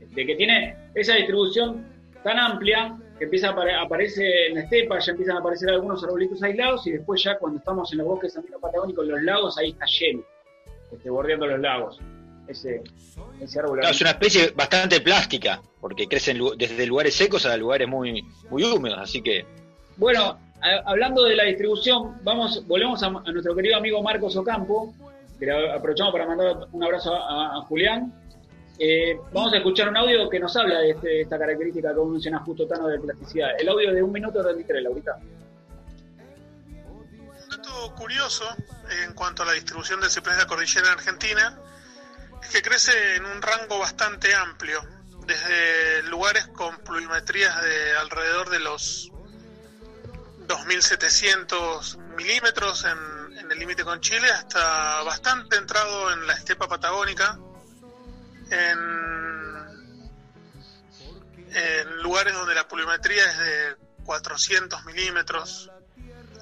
Este, que tiene esa distribución tan amplia que empieza a apare- aparece en la estepa, ya empiezan a aparecer algunos arbolitos aislados y después ya cuando estamos en los bosques andino-patagónicos, en los lagos, ahí está lleno, este, bordeando los lagos. Ese, ese árbol. Claro, es una especie bastante plástica, porque crece en desde lugares secos a lugares muy, muy húmedos, así que Bueno, hablando de la distribución, vamos, volvemos a, nuestro querido amigo Marcos Ocampo, que le aprovechamos para mandar un abrazo a, Julián. Eh, vamos a escuchar un audio que nos habla de, este- esta característica que menciona justo Tano de plasticidad. El audio de un minuto 33, Laurita. dato curioso en cuanto a la distribución del ciprés de la cordillera en Argentina es que crece en un rango bastante amplio, desde lugares con pluviometrías de alrededor de los 2.700 milímetros en, el límite con Chile hasta bastante entrado en la estepa patagónica, en, lugares donde la pluviometría es de 400 milímetros,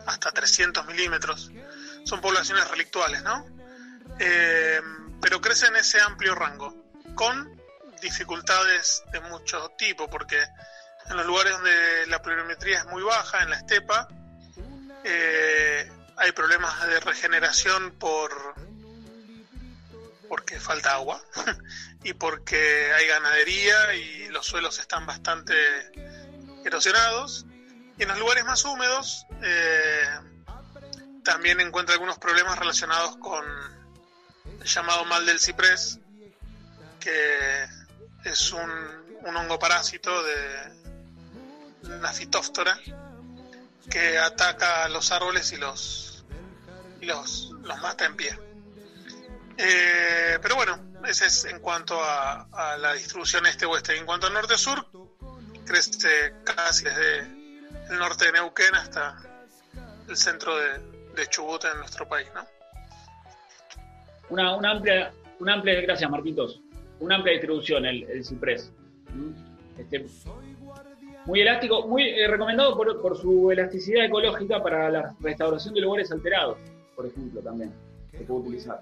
hasta 300 milímetros. Son poblaciones relictuales, ¿no? Eh, pero crece en ese amplio rango, con dificultades de mucho tipo, porque en los lugares donde la pluviometría es muy baja, en la estepa, eh, hay problemas de regeneración por porque falta agua y porque hay ganadería y los suelos están bastante erosionados. Y en los lugares más húmedos eh, también encuentra algunos problemas relacionados con el llamado mal del ciprés, que es un, un hongo parásito de una fitóftora que ataca a los árboles y los, los, los mata en pie. Eh, pero bueno, ese es en cuanto a, a la distribución este-oeste. En cuanto al norte-sur, crece casi desde el norte de Neuquén hasta el centro de, de Chubut en nuestro país, ¿no? Una, una amplia, una amplia, gracias Marquitos, una amplia distribución el, el ciprés. ¿Mm? Este, muy elástico, muy eh, recomendado por, por su elasticidad ecológica para la restauración de lugares alterados, por ejemplo, también se puede utilizar.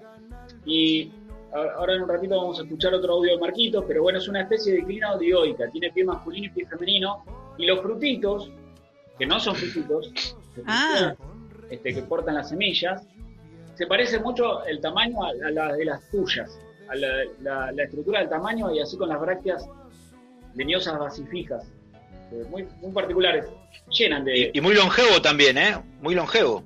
Y ahora en un ratito vamos a escuchar otro audio de Marquitos, pero bueno, es una especie de inclinado dioica, tiene pie masculino y pie femenino, y los frutitos, que no son frutitos, Ah. este, que portan las semillas, se parece mucho el tamaño a, a la de las tuyas, a la, la- la estructura del tamaño y así con las brácteas leñosas basifijas, eh, muy, muy particulares, llenan de... Y muy longevo también, ¿eh? Muy longevo.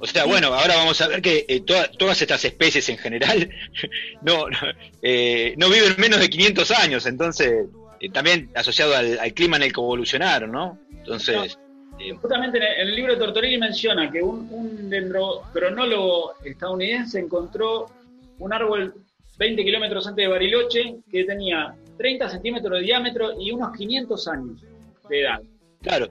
O sea, bueno, ahora vamos a ver que eh, toda- todas estas especies en general no, no, eh, no viven menos de 500 años, entonces eh, también asociado al, al clima en el que evolucionaron, ¿no? Entonces, eh, Justamente en el, en el libro de Tortorelli menciona que un, un dendrocronólogo estadounidense encontró un árbol 20 kilómetros antes de Bariloche que tenía 30 centímetros de diámetro y unos 500 años de edad. Claro.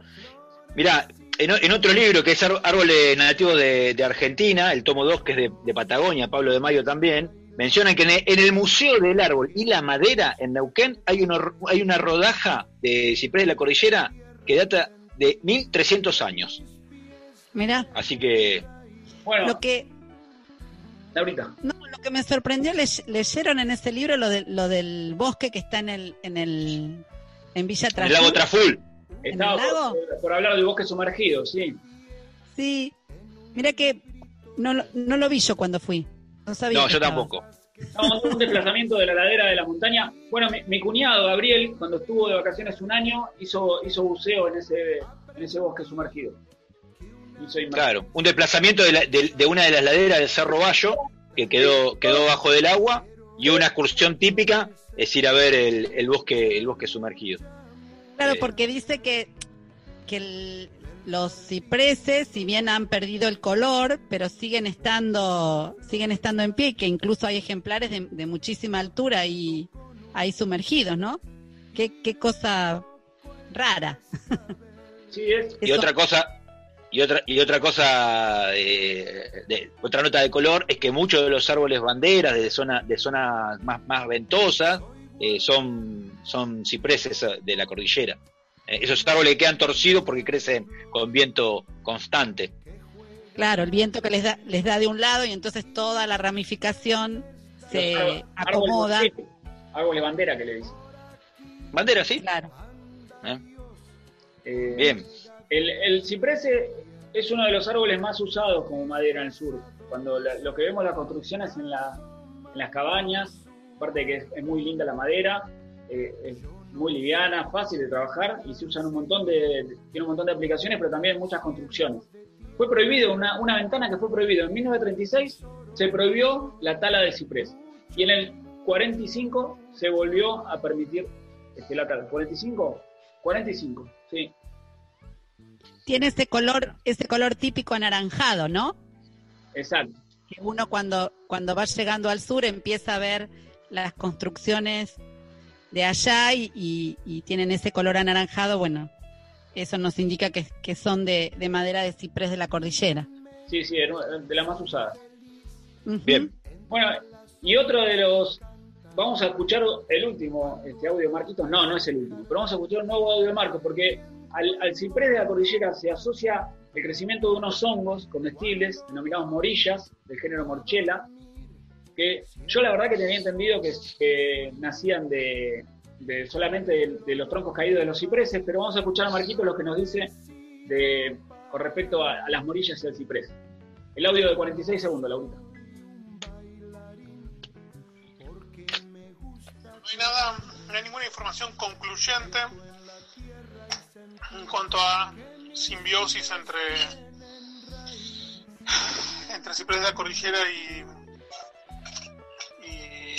Mirá, en, otro libro que es Árboles Nativos de, de Argentina, el tomo 2 que es de, de Patagonia, Pablo de Mayo también, mencionan que en el, en el Museo del Árbol y la Madera en Neuquén hay, uno- hay una rodaja de ciprés de la cordillera que data de 1300 años. Mirá, Así que, Bueno, lo que, Laurita. no, lo que me sorprendió, ley- leyeron en ese libro lo, de, lo del bosque que está en el, en el en Villa en el lago. Traful, Estaba el lago? por, por hablar del bosque sumergido, sí. Sí, mira que no, lo- no lo vi yo cuando fui. No sabía. no, yo estaba. tampoco. Estábamos en un desplazamiento de la ladera de la montaña. Bueno, mi, mi cuñado Gabriel, cuando estuvo de vacaciones un año, hizo, hizo buceo en ese, en ese bosque sumergido. Claro, un desplazamiento de, la- de- de una de las laderas del Cerro Bayo que quedó, quedó bajo del agua y una excursión típica es ir a ver el, el bosque el bosque sumergido. Claro, Eh, porque dice que, que el- los cipreses, si bien han perdido el color, pero siguen estando, siguen estando en pie, y que incluso hay ejemplares de, de muchísima altura ahí, ahí sumergidos, ¿no? Qué, qué cosa rara. Sí, es. Y Eso- otra cosa y otra y otra cosa eh, de, otra nota de color es que muchos de los árboles banderas de zona de zonas más más ventosas eh, son son cipreses de la cordillera. Eh, esos árboles quedan torcidos porque crecen con viento constante. Claro, el viento que les da, les da de un lado y entonces toda la ramificación se árboles- acomoda. Árboles, árboles bandera que le dicen. Bandera, ¿sí? Claro. ¿Eh? Eh, Bien. El, el ciprés es uno de los árboles más usados como madera en el sur. Cuando la- lo que vemos las construcciones en, la- en las cabañas, aparte de que es, muy linda la madera, eh, es muy liviana, fácil de trabajar y se usan un montón de, tiene un montón de aplicaciones, pero también muchas construcciones. Fue prohibido, una, una ventana que fue prohibido en 1936, se prohibió la tala de ciprés. Y en el 45 se volvió a permitir este, la tala. ¿45? 45, sí. Tiene ese color, ese color típico anaranjado, ¿no? Exacto. Que uno cuando, cuando va llegando al sur empieza a ver las construcciones de allá y, y- y tienen ese color anaranjado, bueno, eso nos indica que, que son de, de madera de ciprés de la cordillera. Sí, sí, de las más usadas. Bien. Bueno, y otro de los. Vamos a escuchar el último este audio de Marquitos. No, no es el último, pero vamos a escuchar un nuevo audio de Marcos, porque al, al ciprés de la cordillera se asocia el crecimiento de unos hongos comestibles denominados morillas, del género Morchela, que yo la verdad que tenía entendido que, nacían de, de solamente de, los troncos caídos de los cipreses, pero vamos a escuchar a Marquitos lo que nos dice de, con respecto a, las morillas y al ciprés. El audio de 46 segundos, Laurita. No hay nada, no hay ninguna información concluyente en cuanto a simbiosis entre entre ciprés cordillera y y,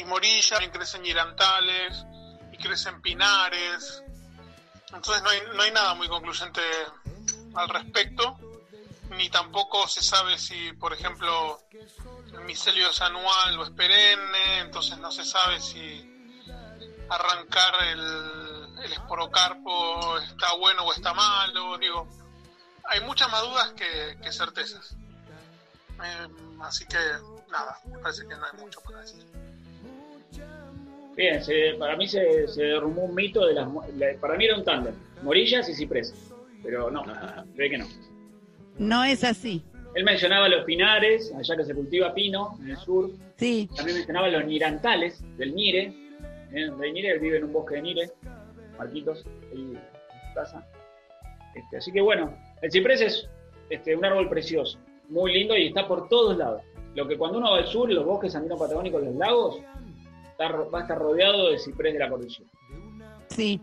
y morilla, también crecen girantales y crecen pinares. Entonces no hay, no hay nada muy concluyente al respecto, ni tampoco se sabe si, por ejemplo, el micelio es anual o es perenne, entonces no se sabe si arrancar el, el esporocarpo está bueno o está malo. Digo, hay muchas más dudas que, que certezas. Eh, así que nada, me parece que no hay mucho para decir. Bien, se- para mí se, se derrumbó un mito de las. mo- la- para mí era un tándem, morillas y ciprés. Pero no, ve que no. No es así. Él mencionaba los pinares, allá que se cultiva pino, en el sur. Sí. También mencionaba los nirantales, del Nire. ¿eh? Del Nire, él vive en un bosque de Nire. Marquitos, ahí en su casa. Este, así que bueno, el ciprés es este, un árbol precioso, muy lindo y está por todos lados. Lo que cuando uno va al sur, los bosques andinos patagónicos, los lagos, está va a estar rodeado de ciprés de la cordillera. Sí.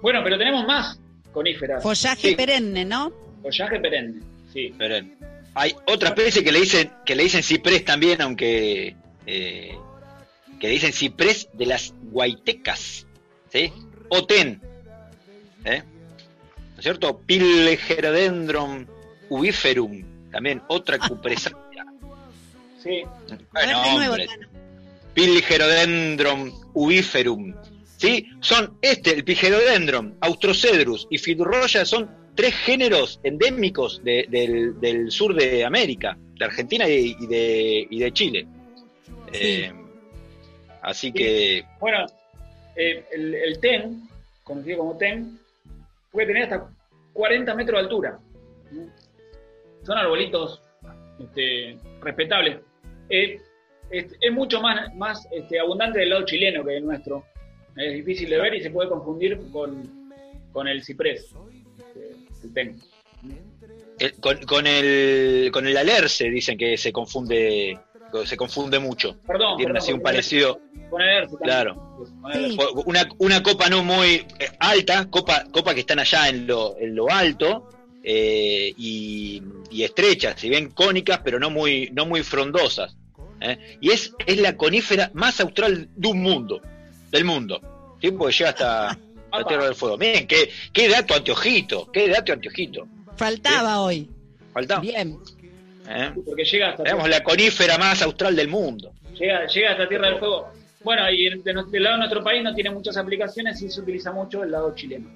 Bueno, pero tenemos más coníferas. Follaje Sí, perenne, ¿no? Follaje perenne, sí. Perenne. Hay otra especie que le dicen que le dicen ciprés también, aunque eh, que le dicen ciprés de las guaitecas, ¿sí? O ten, ¿eh? ¿no es cierto? Pilgerodendron ubiferum, también otra cupresácea. Sí. Bueno, hombre. Pilgerodendron ubiferum. ¿Sí? Son este, el Pilgerodendron, Austrocedrus y Fidurroya son tres géneros endémicos de- del, del sur de América, de Argentina y, y de, y de Chile. Eh, así que, Bueno, eh, el, TEN, conocido como TEN, puede tener hasta 40 metros de altura. Son arbolitos este, respetables. Eh, es, mucho más, más este, abundante del lado chileno que el nuestro. Es difícil de ver y se puede confundir con, con el ciprés, este, el TEN. con, con el con el alerce dicen que se confunde se confunde mucho. Perdón, Tienen perdón, así un parecido. Claro. Fue Una, una copa no muy eh, alta, copa, copa que están allá en lo, en lo alto eh, y, y estrechas, si bien cónicas, pero no muy, no muy frondosas. ¿eh? Y es, es la conífera más austral de un mundo, del mundo, ¿sí? porque llega hasta la Tierra del Fuego. Miren, qué, qué dato anteojito, qué dato anteojito. Faltaba hoy. Falta. Bien. ¿Eh? Porque llega hasta Tenemos la conífera más austral del mundo. Llega, llega hasta Tierra del Fuego. Bueno, y de del lado de nuestro país no tiene muchas aplicaciones y se utiliza mucho el lado chileno.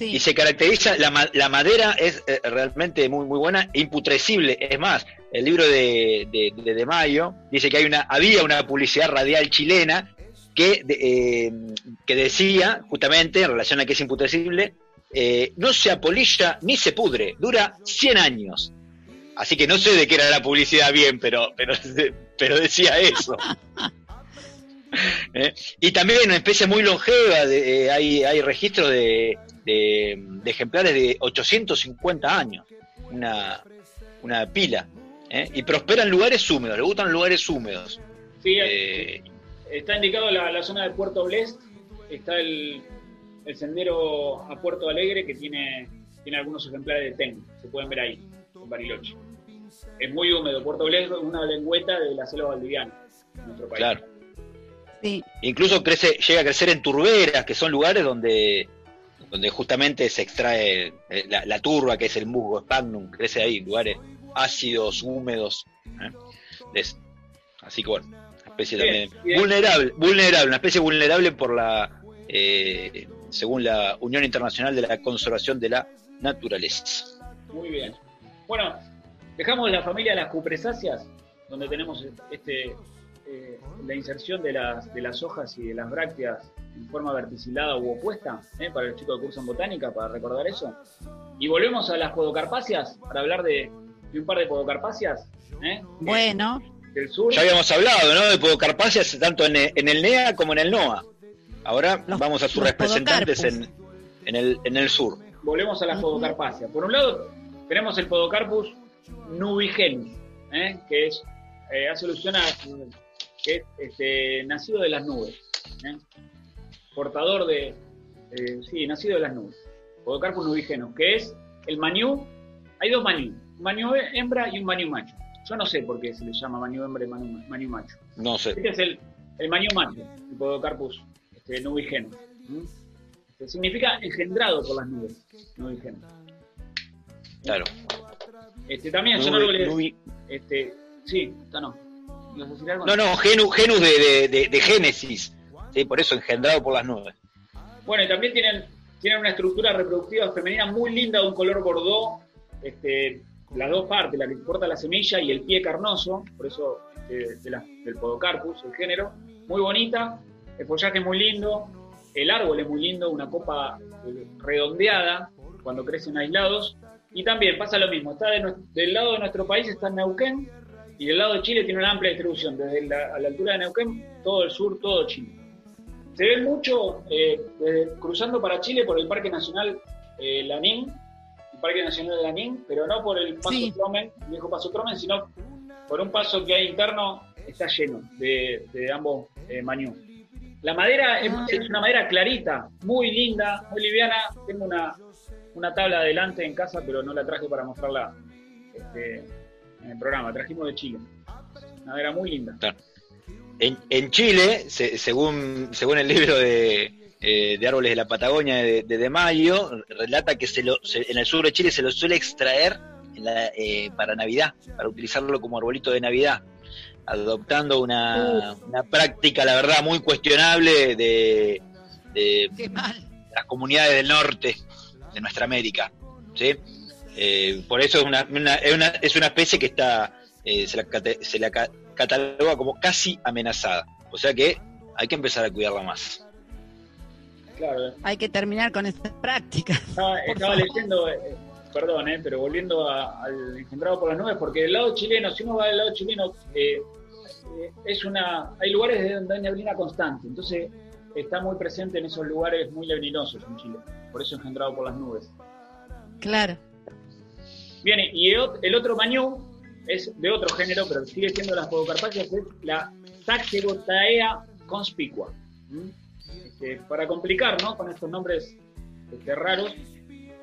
Y se caracteriza, la, la madera es eh, realmente muy muy buena, e imputrescible. Es más, el libro de, de, de De Mayo dice que hay una, había una publicidad radial chilena que, de- eh, que decía, justamente, en relación a que es imputrescible, eh, no se apolilla ni se pudre, dura 100 años. Así que no sé de qué era la publicidad bien, pero, pero, pero decía eso. ¿Eh? Y también una especie muy longeva, de- eh, hay, hay registros de, de- de ejemplares de 850 años, una, una pila, ¿eh? y prospera en lugares húmedos, le gustan lugares húmedos. Sí, Eh, está indicado la, la zona de Puerto Blest, está el, el sendero a Puerto Alegre que tiene, tiene algunos ejemplares de TEN, se pueden ver ahí, en Bariloche. Es muy húmedo. Puerto Bled es una lengüeta de la selva valdiviana, en nuestro país. Claro. Sí. Incluso crece, llega a crecer en turberas, que son lugares donde, donde justamente se extrae eh, la, la turba, que es el musgo sphagnum, crece ahí, lugares ácidos, húmedos. ¿eh? Es- así que bueno, una especie Bien, también bien. vulnerable, vulnerable, una especie vulnerable por la, eh, según la Unión Internacional de la Conservación de la Naturaleza. Muy bien. Bueno, dejamos la familia de las cupresáceas, donde tenemos este, eh, la inserción de las, de las hojas y de las brácteas en forma verticilada u opuesta, ¿eh? para los chicos que cursan botánica, para recordar eso. Y volvemos a las podocarpáceas, para hablar de, de un par de podocarpáceas ¿eh? Bueno, del sur. Ya habíamos hablado, ¿no? De podocarpáceas tanto en, el- en el NEA como en el NOA. Ahora Los- vamos a sus representantes en, podocarpus. en, el, en el sur. volvemos a las podocarpáceas. Por un lado, tenemos el Podocarpus nubigenus, ¿eh? que es, eh, hace alusión a que es este, nacido de las nubes, ¿eh? portador de, eh, sí, nacido de las nubes. Podocarpus nubigenus, que es el mañú, hay dos mañú, un mañú hembra y un mañú macho. Yo no sé por qué se le llama mañú hembra y mañú macho. No sé. Este es el, el mañú macho, el Podocarpus este, nubigenus. significa engendrado por las nubes, nubigenus. Claro. Este, también árboles. nubi- Este, sí, está no. No, no, genus, genus de, de, de- de Génesis. Sí, por eso engendrado por las nubes. Bueno, y también tienen, tienen una estructura reproductiva femenina muy linda de un color bordó. Este, las dos partes, la que porta la semilla y el pie carnoso, por eso este, de la- del podocarpus, el género. Muy bonita, el follaje es muy lindo, el árbol es muy lindo, una copa eh, redondeada cuando crecen aislados. Y también pasa lo mismo, está de del lado de nuestro país está Neuquén y del lado de Chile tiene una amplia distribución, desde la, a la altura de Neuquén, todo el sur, todo Chile. Se ve mucho eh, cruzando para Chile por el Parque Nacional eh, Lanín, el Parque Nacional de Lanín, pero no por el Paso Sí. Tromen, el viejo Paso Tromen, sino por un paso que hay interno, está lleno de, de ambos eh, mañú. La madera es, Ah. es una madera clarita, muy linda, muy liviana. Tengo una, una tabla adelante en casa, pero no la traje para mostrarla este, en el programa. Trajimos de Chile. Una madera muy linda. En, en Chile, se- según, según el libro de, eh, de Árboles de la Patagonia de, de, De Mayo, relata que se lo, se- en el sur de Chile se lo suele extraer en la- eh, para Navidad, para utilizarlo como arbolito de Navidad, adoptando una, una práctica, la verdad, muy cuestionable de, de las comunidades del norte de nuestra América. ¿sí? Eh, por eso es una, una- es una, es una especie que está eh, se la, cate- se la ca- cataloga como casi amenazada. O sea que hay que empezar a cuidarla más. Claro. Hay que terminar con esas prácticas. Estaba, Por estaba favor. leyendo, eh, perdón, eh, pero volviendo a- al engendrado por las nubes, porque del lado chileno, si uno va del lado chileno, eh, eh, es una, hay lugares de donde hay neblina constante, entonces está muy presente en esos lugares muy neblinosos en Chile, por eso engendrado por las nubes. Claro. Bien, y el ot- el otro mañú es de otro género, pero sigue siendo las podocarpáceas, es la Saxegotaea conspicua. ¿Mm? Este, para complicar, ¿no? Con estos nombres este, raros,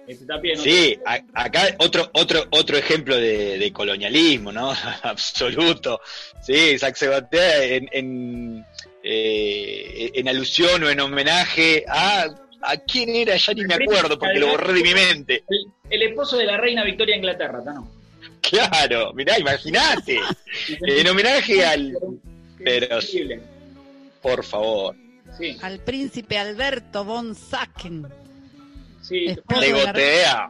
este, también. ¿no? Sí, a- acá otro otro otro ejemplo de, de colonialismo, ¿no? Absoluto. Sí, Saxegotea en, en, eh, en alusión o en homenaje a... ¿A quién era? Ya ni me acuerdo porque lo borré de mi mente. El, el esposo de la reina Victoria de Inglaterra, ¿no? Claro, mirá, imagínate. En homenaje al... Pero, por favor. Sí, Al príncipe Alberto von Sacken. sí. La- gotea.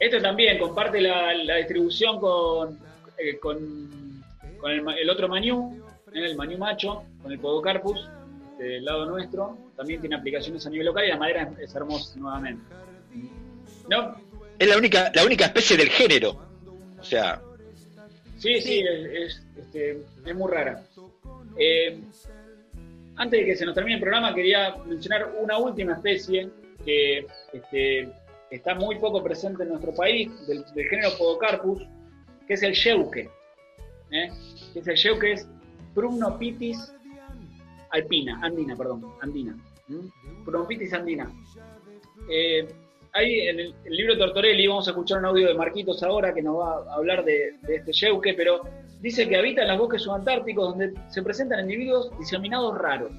Este también comparte la, la distribución con, eh, con, con el, el otro mañú, ¿eh? el mañú macho, con el podocarpus, del lado nuestro. También tiene aplicaciones a nivel local y la madera es, es hermosa nuevamente. ¿No? Es la única, la única especie del género. O sea, Sí, sí, es, es, este, es muy rara. Eh, antes de que se nos termine el programa, quería mencionar una última especie que este, está muy poco presente en nuestro país, del, del género Podocarpus, que es el yeuque. ¿eh? Que es el yeuque, es Prumnopitis alpina, andina, perdón, andina. ¿Mm? Prumnopitis andina. Eh, ahí en el, el libro Tortorelli vamos a escuchar un audio de Marquitos ahora que nos va a hablar de, de este yeuque, pero dice que habita en los bosques subantárticos donde se presentan individuos diseminados raros.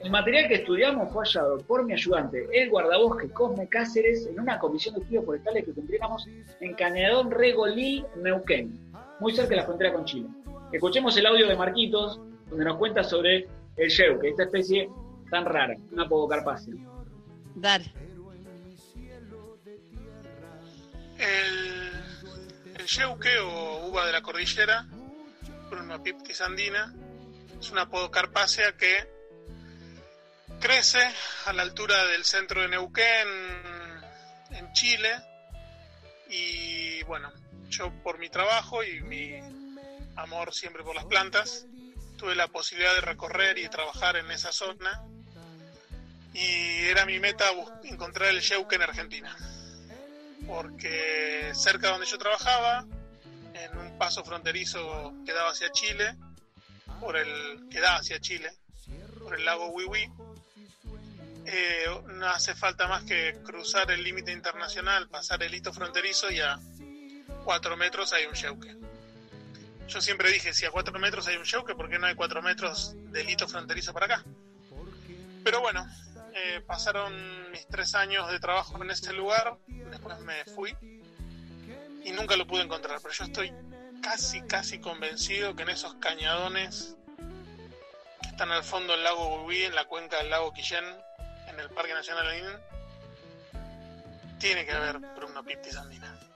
El material que estudiamos fue hallado por mi ayudante, el guardabosque Cosme Cáceres, en una comisión de estudios forestales que cumplíamos en Cañadón Regolí, Neuquén, muy cerca de la frontera con Chile. Escuchemos el audio de Marquitos, donde nos cuenta sobre el yeuque, esta especie tan rara, una podocarpácea. Dale. El, el yeuque o uva de la cordillera, Prunopiptis andina, es una podocarpácea que crece a la altura del centro de Neuquén, en Chile. Y bueno, yo por mi trabajo y mi amor siempre por las plantas, tuve la posibilidad de recorrer y trabajar en esa zona. Y era mi meta encontrar el yeuque en Argentina porque cerca de donde yo trabajaba, en un paso fronterizo que daba hacia Chile, por el que da hacia Chile, por el lago Wiwi, eh, no hace falta más que cruzar el límite internacional, pasar el hito fronterizo y a cuatro metros hay un yeuque. Yo siempre dije, si a cuatro metros hay un yeuque, ¿por qué no hay cuatro metros del hito fronterizo para acá? Pero bueno, eh, pasaron mis tres años de trabajo en este lugar, después me fui y nunca lo pude encontrar, pero yo estoy casi, casi convencido que en esos cañadones que están al fondo del lago Bubi, en la cuenca del lago Quillén, en el Parque Nacional Andino, tiene que haber Prunopiptis andina.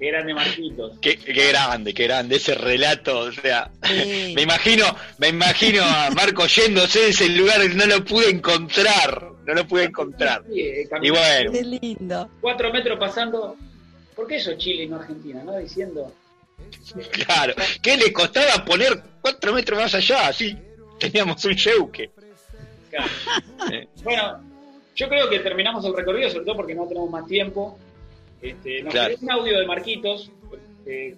Qué grande Marquitos. Qué, qué grande, qué grande ese relato, o sea, me imagino, me imagino a Marco yéndose de ese lugar y no lo pude encontrar, no lo pude encontrar. Sí, Y bueno, Qué lindo. Cuatro metros pasando. ¿Por qué eso Chile y no Argentina? ¿No? Diciendo. claro, ¿qué le costaba poner cuatro metros más allá? Así, teníamos un yeuque. Claro. Eh. Bueno, yo creo que terminamos el recorrido, sobre todo porque no tenemos más tiempo. Este, nos Claro. un audio de Marquitos eh,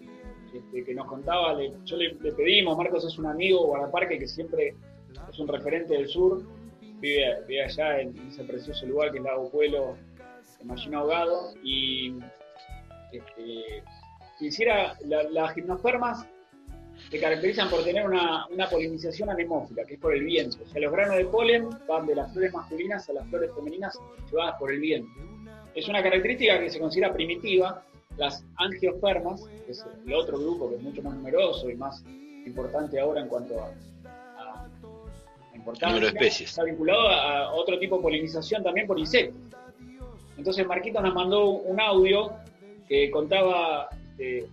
este, que nos contaba. le- yo le, le pedimos, Marcos es un amigo guardaparque que siempre es un referente del sur. Vive, vive allá en ese precioso lugar que es Lago Puelo, en Mallina Ahogado. Y este, quisiera, la- las gimnospermas se caracterizan por tener una, una polinización anemófila, que es por el viento. O sea, los granos de polen van de las flores masculinas a las flores femeninas llevadas por el viento. Es una característica que se considera primitiva. Las angiospermas, que es el otro grupo que es mucho más numeroso y más importante ahora en cuanto a, a- a importancia, especies. está vinculado a, a otro tipo de polinización también por insectos. Entonces Marquito nos mandó un audio que contaba este,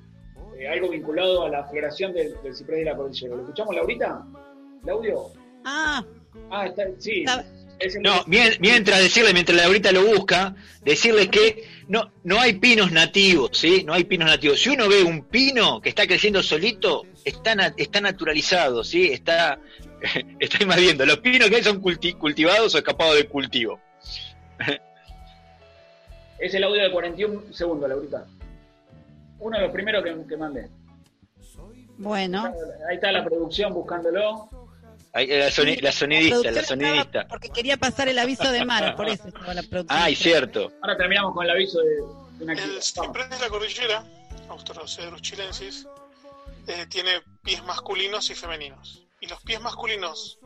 eh, algo vinculado a la floración del, del ciprés de la cordillera. ¿Lo escuchamos, Laurita? ¿El audio? Ah, Ah, está, sí. Está- No, mien- mientras decirle, mientras Laurita lo busca, decirle que no, no hay pinos nativos, ¿sí? No hay pinos nativos. Si uno ve un pino que está creciendo solito, está, está naturalizado, ¿sí? Está, está invadiendo. Los pinos que hay son culti- cultivados o escapados de cultivo. Es el audio de 41 segundos, Laurita. Uno de los primeros que, que mandé. bueno. Ahí está la producción buscándolo. Ahí, La, soni- la sonidista, la sonidista. Porque quería pasar el aviso de Mara, por eso estaba la producción. Ay, cierto. Ahora terminamos con el aviso de, de una El ciprés de la cordillera, Australocedrus chilensis, eh, tiene pies masculinos y femeninos. Y los pies masculinos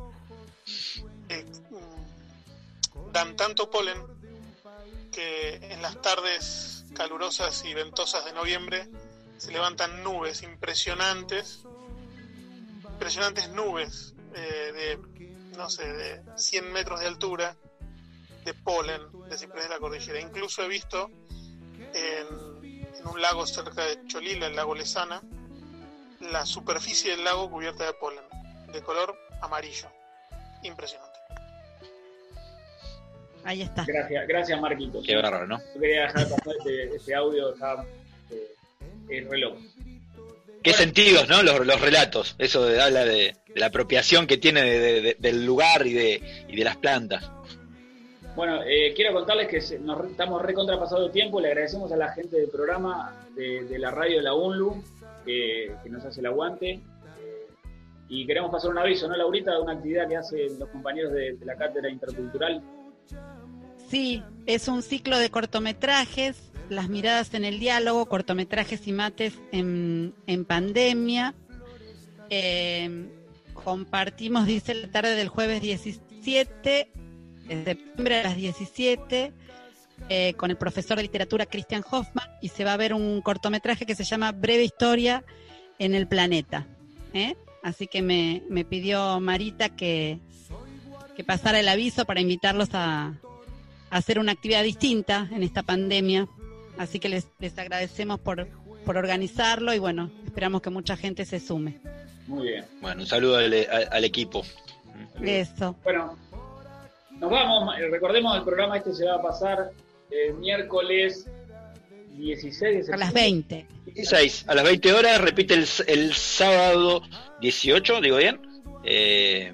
eh, mm, dan tanto polen que en las tardes calurosas y ventosas de noviembre se levantan nubes impresionantes, impresionantes nubes de, no sé, de 100 metros de altura de polen de ciprés de la cordillera. Incluso he visto en, en un lago cerca de Cholila, el lago Lesana, la superficie del lago cubierta de polen, de color amarillo. Impresionante. Ahí está. Gracias, gracias Marquitos. Qué bárbaro, ¿no? Yo quería dejar pasar este, este audio, está eh, el reloj. Qué sentidos, ¿no? Los, los relatos. Eso de- habla de, de la apropiación que tiene de- de- de- del lugar y de, y de las plantas. Bueno, eh, quiero contarles que nos re- estamos recontrapasados de tiempo. Le agradecemos a la gente del programa de, de la radio de la UNLU que, que nos hace el aguante. Eh, y queremos pasar un aviso, ¿no, Laurita? De una actividad que hacen los compañeros de, de la Cátedra Intercultural. Sí, es un ciclo de cortometrajes, las miradas en el diálogo, cortometrajes y mates en, en pandemia. Eh, compartimos, dice, la tarde del jueves 17 de septiembre a las 17 eh, con el profesor de literatura Christian Hoffman y se va a ver un cortometraje que se llama Breve Historia en el Planeta. ¿eh? Así que me, me pidió Marita que, que pasara el aviso para invitarlos a, a hacer una actividad distinta en esta pandemia. Así que les, les agradecemos por, por organizarlo y bueno, esperamos que mucha gente se sume. Muy bien. Bueno, un saludo al, al- al equipo. Eso. Bueno, nos vamos. Eh, Recordemos, el programa este se va a pasar el miércoles 16 de A las 20. 16, a las 20 horas, repite el, el sábado 18, digo bien. Eh,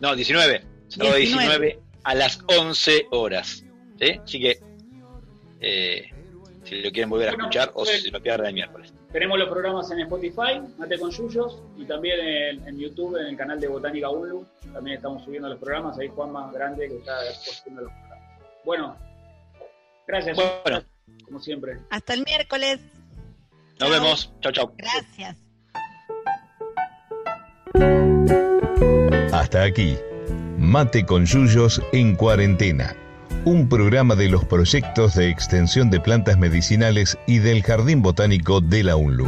no, 19. Sábado 19. 19. a las 11 horas. ¿sí? Así que, eh, si lo quieren volver a Bueno, escuchar o pues- si lo pierden el miércoles. Tenemos los programas en Spotify, Mate con Yuyos, y también en, en YouTube, en el canal de Botánica Unlu. También estamos subiendo los programas. Ahí Juan más grande que está posteando los programas. Bueno, gracias. Bueno, Como siempre. Hasta el miércoles. nos vemos. Chao, chao. Gracias. Hasta aquí, Mate con Yuyos en cuarentena, un programa de los proyectos de extensión de plantas medicinales y del Jardín Botánico de la UNLU.